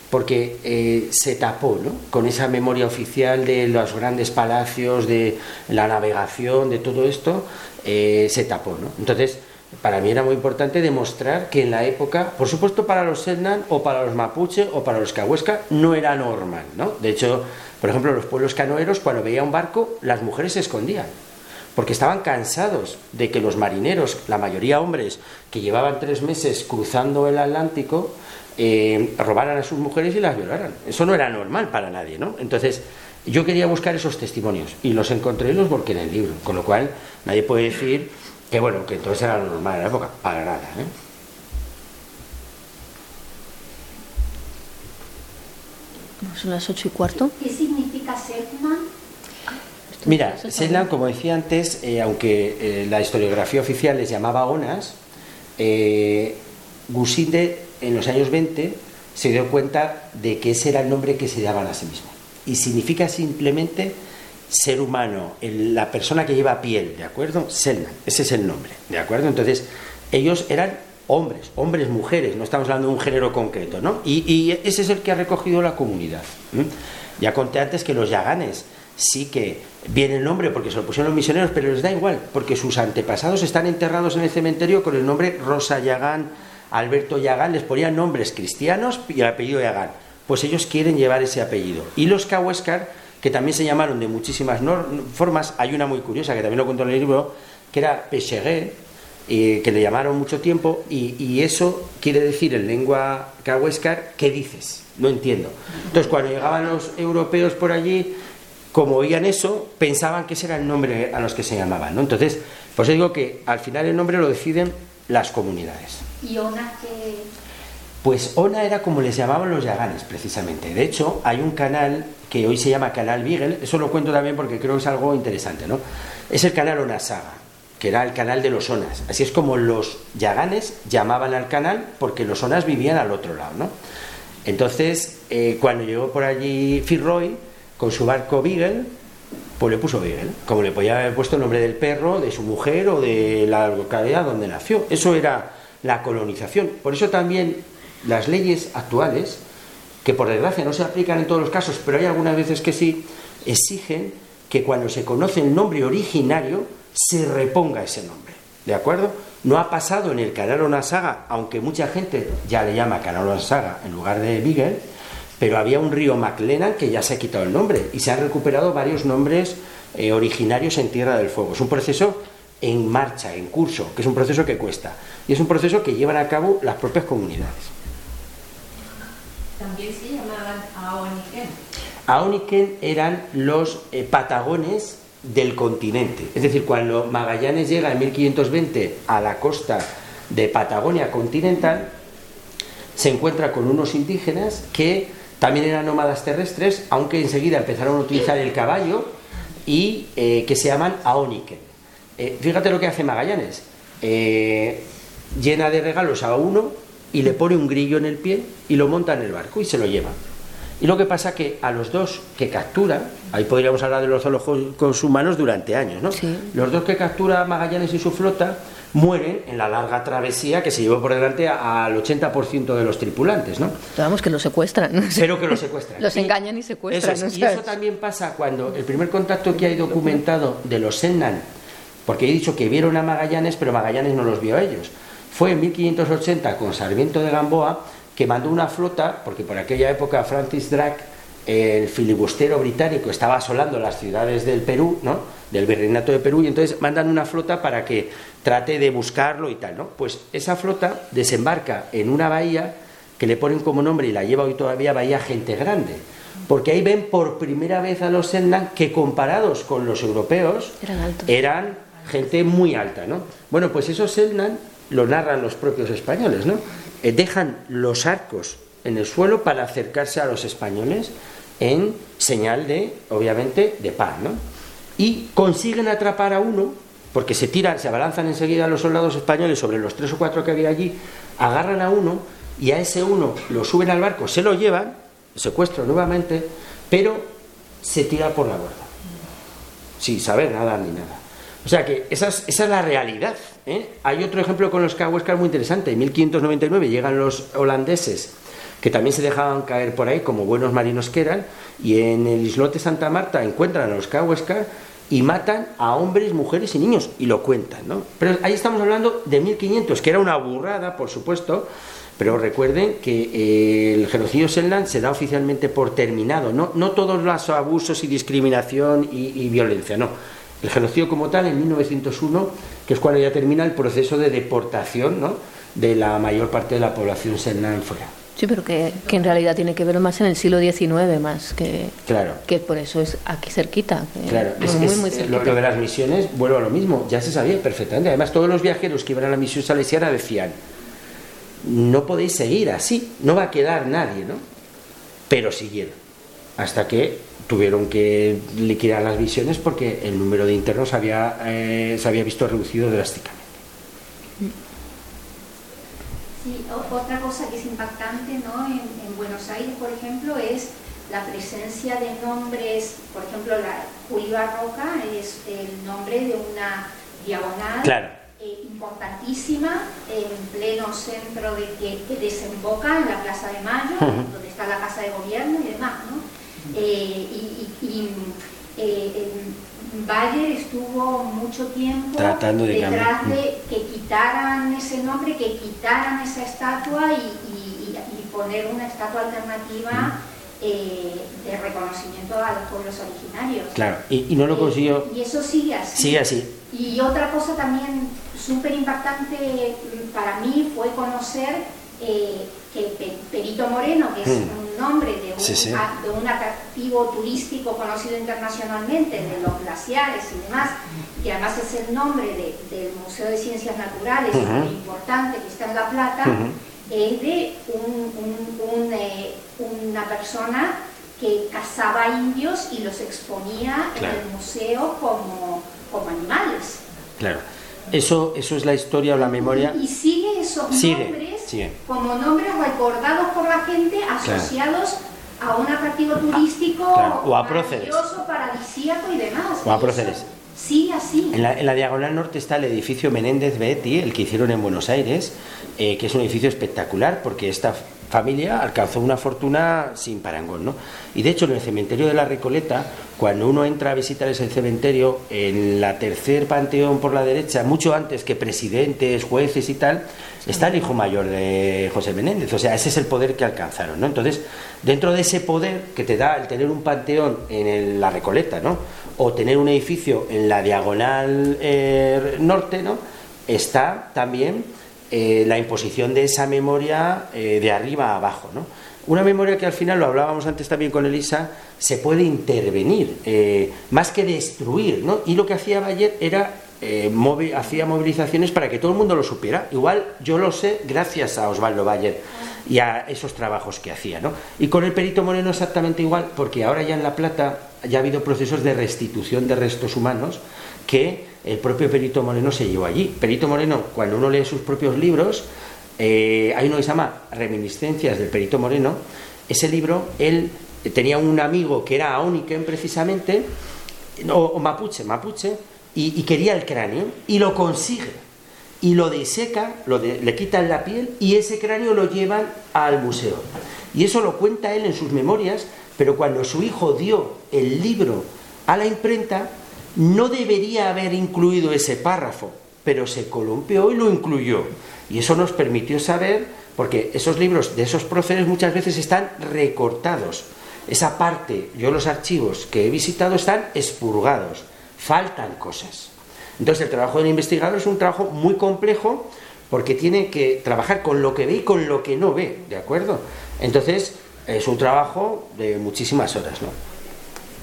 porque eh, se tapó ¿no? con esa memoria oficial de los grandes palacios, de la navegación, de todo esto, eh, se tapó. ¿no? Entonces, para mí era muy importante demostrar que en la época, por supuesto para los Selnan o para los Mapuche o para los Cahuesca, no era normal. ¿no? De hecho, por ejemplo, los pueblos canoeros, cuando veía un barco, las mujeres se escondían porque estaban cansados de que los marineros, la mayoría hombres, que llevaban tres meses cruzando el Atlántico, eh, robaran a sus mujeres y las violaran. Eso no era normal para nadie, ¿no? Entonces, yo quería buscar esos testimonios y los encontré y los volqué en el libro, con lo cual nadie puede decir que, bueno, que entonces era normal en la época, para nada, ¿eh? Son las ocho y cuarto. ¿Qué significa Selkman? Mira, Selkman, como decía antes, eh, aunque eh, la historiografía oficial les llamaba ONAS, eh, Gusinde en los años 20 se dio cuenta de que ese era el nombre que se daban a sí mismo. Y significa simplemente ser humano, la persona que lleva piel, ¿de acuerdo? Selman, ese es el nombre, ¿de acuerdo? Entonces, ellos eran hombres, hombres, mujeres, no estamos hablando de un género concreto, ¿no? Y, ese es el que ha recogido la comunidad. Ya conté antes que los yaganes sí que viene el nombre porque se lo pusieron los misioneros, pero les da igual, porque sus antepasados están enterrados en el cementerio con el nombre Rosa Yagán, Alberto Yagán, les ponían nombres cristianos y el apellido Yagán. Pues ellos quieren llevar ese apellido. Y los Cahuéscar, que también se llamaron de muchísimas formas, hay una muy curiosa que también lo cuento en el libro, que era Pechegué, eh, que le llamaron mucho tiempo, y, eso quiere decir en lengua Cahuéscar, ¿qué dices? No entiendo. Entonces, cuando llegaban los europeos por allí, como oían eso, pensaban que ese era el nombre a los que se llamaban. ¿no? Entonces, pues digo que al final el nombre lo deciden las comunidades. ¿Y Ona qué? Pues Ona era como les llamaban los yaganes, precisamente. De hecho, hay un canal que hoy se llama Canal Beagle, eso lo cuento también porque creo que es algo interesante, ¿no? Es el canal Ona Saga, que era el canal de los Onas. Así es como los yaganes llamaban al canal porque los Onas vivían al otro lado, ¿no? Entonces, eh, cuando llegó por allí Fitzroy con su barco Beagle, pues le puso Beagle, como le podía haber puesto el nombre del perro, de su mujer o de la localidad donde nació. Eso era la colonización. Por eso también las leyes actuales, que por desgracia no se aplican en todos los casos, pero hay algunas veces que sí, exigen que cuando se conoce el nombre originario se reponga ese nombre. ¿De acuerdo? No ha pasado en el canal Saga, aunque mucha gente ya le llama canal Saga en lugar de Beagle, pero había un río McLennan que ya se ha quitado el nombre y se han recuperado varios nombres eh, originarios en Tierra del Fuego. Es un proceso en marcha, en curso, que es un proceso que cuesta. Y es un proceso que llevan a cabo las propias comunidades. También se llamaban Aoniken. Aoniken eran los eh, patagones del continente. Es decir, cuando Magallanes llega en 1520 a la costa de Patagonia continental, se encuentra con unos indígenas que también eran nómadas terrestres, aunque enseguida empezaron a utilizar el caballo y eh, que se llaman Aoniken. Eh, fíjate lo que hace Magallanes. Eh, llena de regalos a uno y le pone un grillo en el pie y lo monta en el barco y se lo lleva. Y lo que pasa que a los dos que captura, ahí podríamos hablar de los zoológicos humanos durante años, ¿no? Los dos que captura Magallanes y su flota mueren en la larga travesía que se llevó por delante al 80% de los tripulantes, ¿no? Vamos, que los secuestran. Pero que los secuestran. los engañan y secuestran. Y eso también pasa cuando el primer contacto que hay documentado de los Sennan, porque he dicho que vieron a Magallanes, pero Magallanes no los vio a ellos. Fue en 1580 con Sarmiento de Gamboa que mandó una flota, porque por aquella época Francis Drake, el filibustero británico, estaba asolando las ciudades del Perú, ¿no? del virreinato de Perú, y entonces mandan una flota para que trate de buscarlo y tal, ¿no? Pues esa flota desembarca en una bahía que le ponen como nombre y la lleva hoy todavía Bahía Gente Grande, porque ahí ven por primera vez a los Sendan que comparados con los europeos eran, gente muy alta, ¿no? Bueno, pues esos Sendan lo narran los propios españoles, ¿no? Eh, dejan los arcos en el suelo para acercarse a los españoles en señal de, obviamente, de paz, ¿no? Y consiguen atrapar a uno porque se tiran, se abalanzan enseguida los soldados españoles sobre los tres o cuatro que había allí, agarran a uno y a ese uno lo suben al barco, se lo llevan, secuestro nuevamente, pero se tira por la borda, sin saber nada ni nada. O sea que esa es, esa es la realidad. ¿eh? Hay otro ejemplo con los Cahuescas muy interesante. En 1599 llegan los holandeses que también se dejaban caer por ahí como buenos marinos que eran, y en el islote Santa Marta encuentran a los Cahuescas y matan a hombres, mujeres y niños, y lo cuentan, ¿no? Pero ahí estamos hablando de 1500, que era una burrada, por supuesto, pero recuerden que eh, el genocidio Selland se da oficialmente por terminado, no, no todos los abusos y discriminación y, violencia, no. El genocidio como tal en 1901, que es cuando ya termina el proceso de deportación ¿no? de la mayor parte de la población Selland fuera. Sí, pero que, que, en realidad tiene que ver más en el siglo XIX más que claro. que por eso es aquí cerquita. Claro, es, muy, muy cerquita. Lo, lo, de las misiones, vuelvo a lo mismo, ya se sabía perfectamente. Además, todos los viajeros que iban a la misión salesiana decían, no podéis seguir así, no va a quedar nadie, ¿no? Pero siguieron, hasta que tuvieron que liquidar las misiones porque el número de internos había, eh, se había visto reducido drásticamente. Sí, otra cosa que es impactante ¿no? en, en, Buenos Aires, por ejemplo, es la presencia de nombres, por ejemplo, la Juli Barroca es el nombre de una diagonal claro. eh, importantísima en pleno centro de que, que, desemboca en la Plaza de Mayo, uh -huh. donde está la Casa de Gobierno y demás. ¿no? Eh, y, y, y eh, Bayer estuvo mucho tiempo Tratando de detrás cambiar. de que quitaran ese nombre, que quitaran esa estatua y, y, y poner una estatua alternativa Mm. eh, de reconocimiento a los pueblos originarios. Claro, y, y no lo consiguió. y eso sigue así. Sigue así. Y otra cosa también súper impactante para mí fue conocer eh, que Perito Moreno, que es Mm. un nombre de un, Sí, sí. a- de un atractivo turístico conocido internacionalmente, de los glaciares y demás, que además es el nombre de- del Museo de Ciencias Naturales, importante que está en La Plata, es de un- un- un, eh, una persona que cazaba indios y los exponía Claro. en el museo como, como animales. Claro. Eso, eso es la historia o la memoria. Y sigue esos Sigue, nombres sigue. como nombres recordados por la gente asociados a un atractivo turístico Claro, o a próceres. paradisíaco y demás. O a próceres. Sigue así. En la, en la diagonal norte está el edificio Menéndez Betti, el que hicieron en Buenos Aires, eh, que es un edificio espectacular porque esta familia alcanzó una fortuna sin parangón. ¿no? Y de hecho, en el cementerio de la Recoleta, cuando uno entra a visitar ese cementerio, en la tercer panteón por la derecha, mucho antes que presidentes, jueces y tal, está el hijo mayor de José Menéndez. O sea, ese es el poder que alcanzaron. ¿no? Entonces, dentro de ese poder que te da el tener un panteón en el- la Recoleta, ¿no? o tener un edificio en la diagonal eh, norte, ¿no? está también eh, la imposición de esa memoria eh, de arriba a abajo. ¿no? Una memoria que al final, lo hablábamos antes también con Elisa, se puede intervenir, eh, más que destruir. ¿no? Y lo que hacía Bayer era, hacía movilizaciones para que todo el mundo lo supiera. Igual yo lo sé gracias a Osvaldo Bayer y a esos trabajos que hacía. ¿no? Y con el Perito Moreno exactamente igual, porque ahora ya en La Plata ya ha habido procesos de restitución de restos humanos que el propio Perito Moreno se llevó allí. Perito Moreno, cuando uno lee sus propios libros, eh, hay uno que se llama Reminiscencias del Perito Moreno. Ese libro, él tenía un amigo que era Aoniken precisamente, o, mapuche, mapuche, y, quería el cráneo, y lo consigue. Y lo de- le quitan la piel, y ese cráneo lo llevan al museo. Y eso lo cuenta él en sus memorias, pero cuando su hijo dio el libro a la imprenta, no debería haber incluido ese párrafo, pero se columpió y lo incluyó. Y eso nos permitió saber, porque esos libros de esos próceres muchas veces están recortados. Esa parte, yo los archivos que he visitado están expurgados, faltan cosas. Entonces el trabajo del investigador es un trabajo muy complejo porque tiene que trabajar con lo que ve y con lo que no ve, ¿de acuerdo? Entonces es un trabajo de muchísimas horas, ¿no?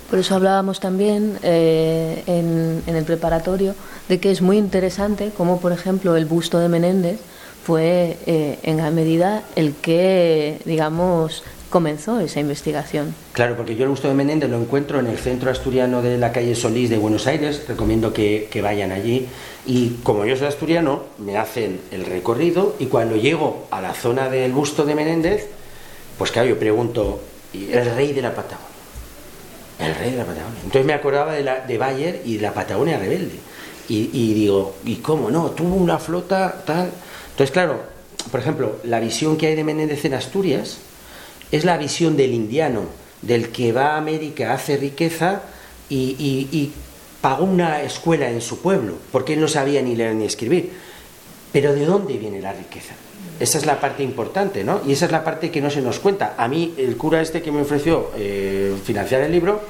Por eso hablábamos también eh, en, el preparatorio de que es muy interesante como, por ejemplo, el busto de Menéndez fue eh, en gran medida el que, digamos, comenzó esa investigación. Claro, porque yo el gusto de Menéndez lo encuentro en el centro asturiano de la calle Solís de Buenos Aires, recomiendo que, que vayan allí. Y como yo soy asturiano, me hacen el recorrido y cuando llego a la zona del busto de Menéndez, pues claro, yo pregunto, ¿y el rey de la Patagonia? El rey de la Patagonia. Entonces me acordaba de, la, de Bayer y de la Patagonia rebelde. Y, digo, ¿y cómo no? Tuvo una flota tal. Entonces, claro, por ejemplo, la visión que hay de Menéndez en Asturias es la visión del indiano, del que va a América, hace riqueza y, y- y pagó una escuela en su pueblo, porque él no sabía ni leer ni escribir. Pero ¿de dónde viene la riqueza? Esa es la parte importante, ¿no? Y esa es la parte que no se nos cuenta. A mí, el cura este que me ofreció eh, financiar el libro,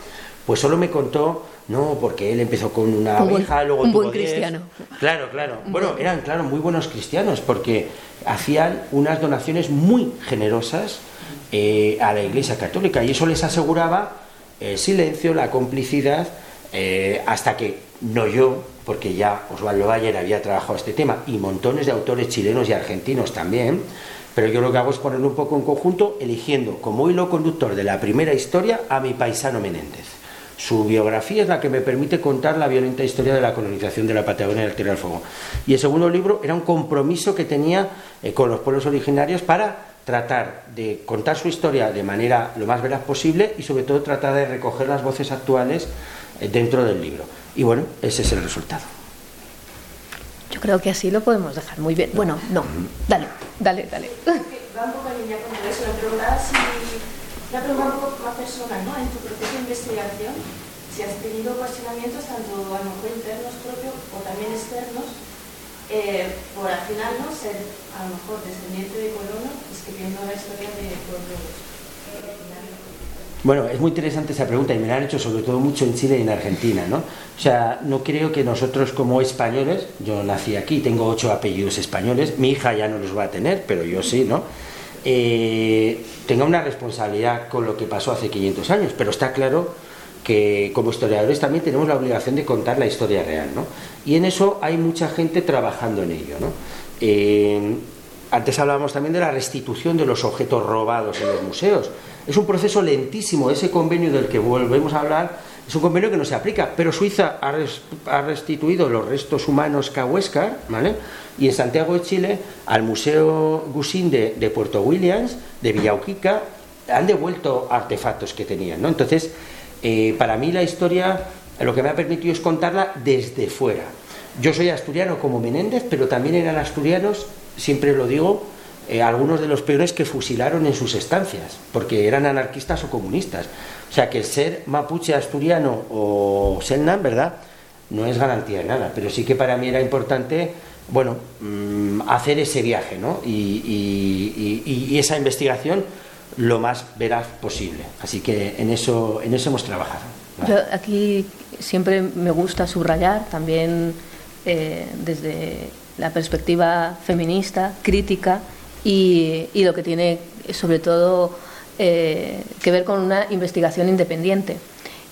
pues solo me contó, no, porque él empezó con una Un buen- oveja, luego un tuvo buen diez. cristiano. Claro, claro. Bueno, eran, claro, muy buenos cristianos, porque hacían unas donaciones muy generosas eh, a la Iglesia Católica y eso les aseguraba el silencio, la complicidad, eh, hasta que no yo, porque ya Osvaldo Bayer había trabajado este tema y montones de autores chilenos y argentinos también, pero yo lo que hago es ponerlo un poco en conjunto, eligiendo como hilo conductor de la primera historia a mi paisano Menéndez. Su biografía es la que me permite contar la violenta historia de la colonización de la Patagonia y el Tierra del Fuego. Y el segundo libro era un compromiso que tenía eh, con los pueblos originarios para tratar de contar su historia de manera lo más veraz posible y sobre todo tratar de recoger las voces actuales dentro del libro. Y bueno, ese es el resultado. Yo creo que así lo podemos dejar muy bien. Bueno, no, dale, dale, dale. Va un poco en línea con todo eso. Me preguntaba si, una pregunta un poco más personal, ¿no? En tu proceso de investigación, si has tenido cuestionamientos tanto a lo mejor internos propios o también externos, eh, por al final, ¿no? Ser a lo mejor descendiente de colono, escribiendo la historia de pueblos. Bueno, es muy interesante esa pregunta y me la han hecho sobre todo mucho en Chile y en Argentina, ¿no? O sea, no creo que nosotros como españoles, yo nací aquí, tengo ocho apellidos españoles, mi hija ya no los va a tener, pero yo sí, ¿no? Eh, tenga una responsabilidad con lo que pasó hace 500 años, pero está claro que como historiadores también tenemos la obligación de contar la historia real, ¿no? Y en eso hay mucha gente trabajando en ello, ¿no? Eh, antes hablábamos también de la restitución de los objetos robados en los museos. Es un proceso lentísimo, ese convenio del que volvemos a hablar es un convenio que no se aplica, pero Suiza ha, res- ha restituido los restos humanos Cahuéscar, ¿vale? Y en Santiago de Chile, al Museo Gusín de, de Puerto Williams, de Villauquica, han devuelto artefactos que tenían, ¿no? Entonces, eh, para mí la historia lo que me ha permitido es contarla desde fuera. Yo soy asturiano como Menéndez, pero también eran asturianos, siempre lo digo, eh, algunos de los peores que fusilaron en sus estancias, porque eran anarquistas o comunistas. O sea que ser mapuche asturiano o selnan, ¿verdad? No es garantía de nada, pero sí que para mí era importante, bueno, mm, hacer ese viaje, ¿no? Y, y- y- esa investigación lo más veraz posible. Así que en eso, en eso hemos trabajado. aquí siempre me gusta subrayar también eh, desde la perspectiva feminista, crítica y, y lo que tiene sobre todo eh, que ver con una investigación independiente.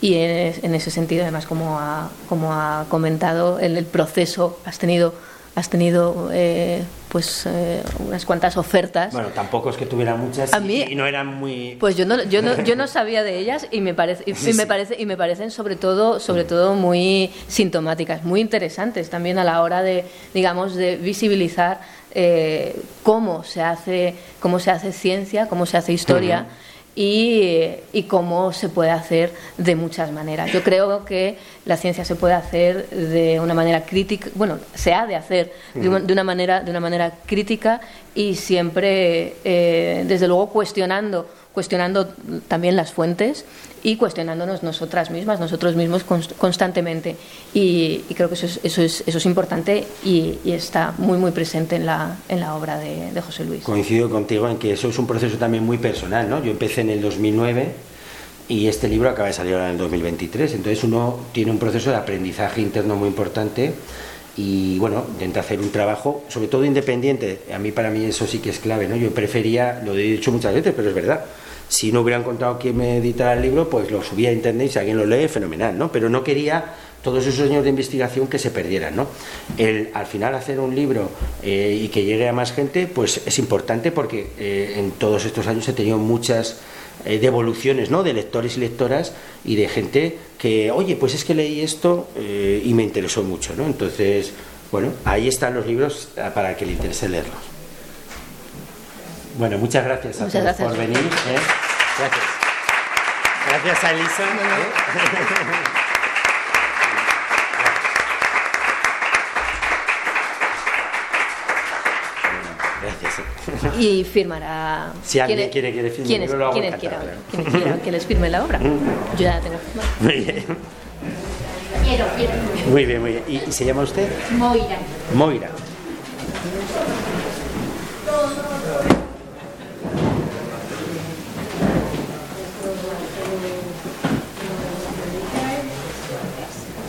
Y en, es- en ese sentido, además, como ha, como ha comentado, en el proceso has tenido, has tenido eh, pues, eh, unas cuantas ofertas. Bueno, tampoco es que tuviera muchas A y- mí- y no eran muy... Pues yo no, yo no, yo no sabía de ellas y me parece, y Sí, me parece, y me parecen sobre todo, sobre todo muy sintomáticas, muy interesantes también a la hora de, digamos, de visibilizar eh, cómo se hace, cómo se hace ciencia, cómo se hace historia. Y, y cómo se puede hacer de muchas maneras. Yo creo que la ciencia se puede hacer de una manera crítica, bueno, se ha de hacer de una, de una manera, de una manera crítica y siempre, eh, desde luego, cuestionando cuestionando también las fuentes y cuestionándonos nosotras mismas, nosotros mismos const- constantemente. Y, y creo que eso es, eso es, eso es importante y, y está muy, muy presente en la, en la obra de, de José Luis. Coincido contigo en que eso es un proceso también muy personal, ¿no? Yo empecé en el 2009 y este libro acaba de salir ahora en el 2023, entonces uno tiene un proceso de aprendizaje interno muy importante y bueno, intenta hacer un trabajo, sobre todo independiente. A mí, para mí, eso sí que es clave, ¿no? Yo prefería, lo he dicho muchas veces, pero es verdad. Si no hubiera encontrado quién me editara el libro, pues lo subía a internet y si alguien lo lee, fenomenal, ¿no? Pero no quería todos esos años de investigación que se perdieran, ¿no? El, al final hacer un libro eh, y que llegue a más gente, pues es importante porque eh, en todos estos años he tenido muchas eh, devoluciones ¿no? de lectores y lectoras y de gente que, oye, pues es que leí esto eh, y me interesó mucho. ¿no? Entonces, bueno, ahí están los libros para que le interese leerlos. Bueno, muchas gracias a Muchas todos gracias. por venir. ¿eh? Gracias. Gracias a Elisa. ¿eh? Gracias. Y firmará. Si alguien quien- quiere un es- libro, lo hago quien encantado, quiera, claro. quien quiera que les firme la obra. Yo ya la tengo firmada. Muy bien. Quiero, quiero. Muy bien, muy bien. ¿Y, y se llama usted? Moira. Moira.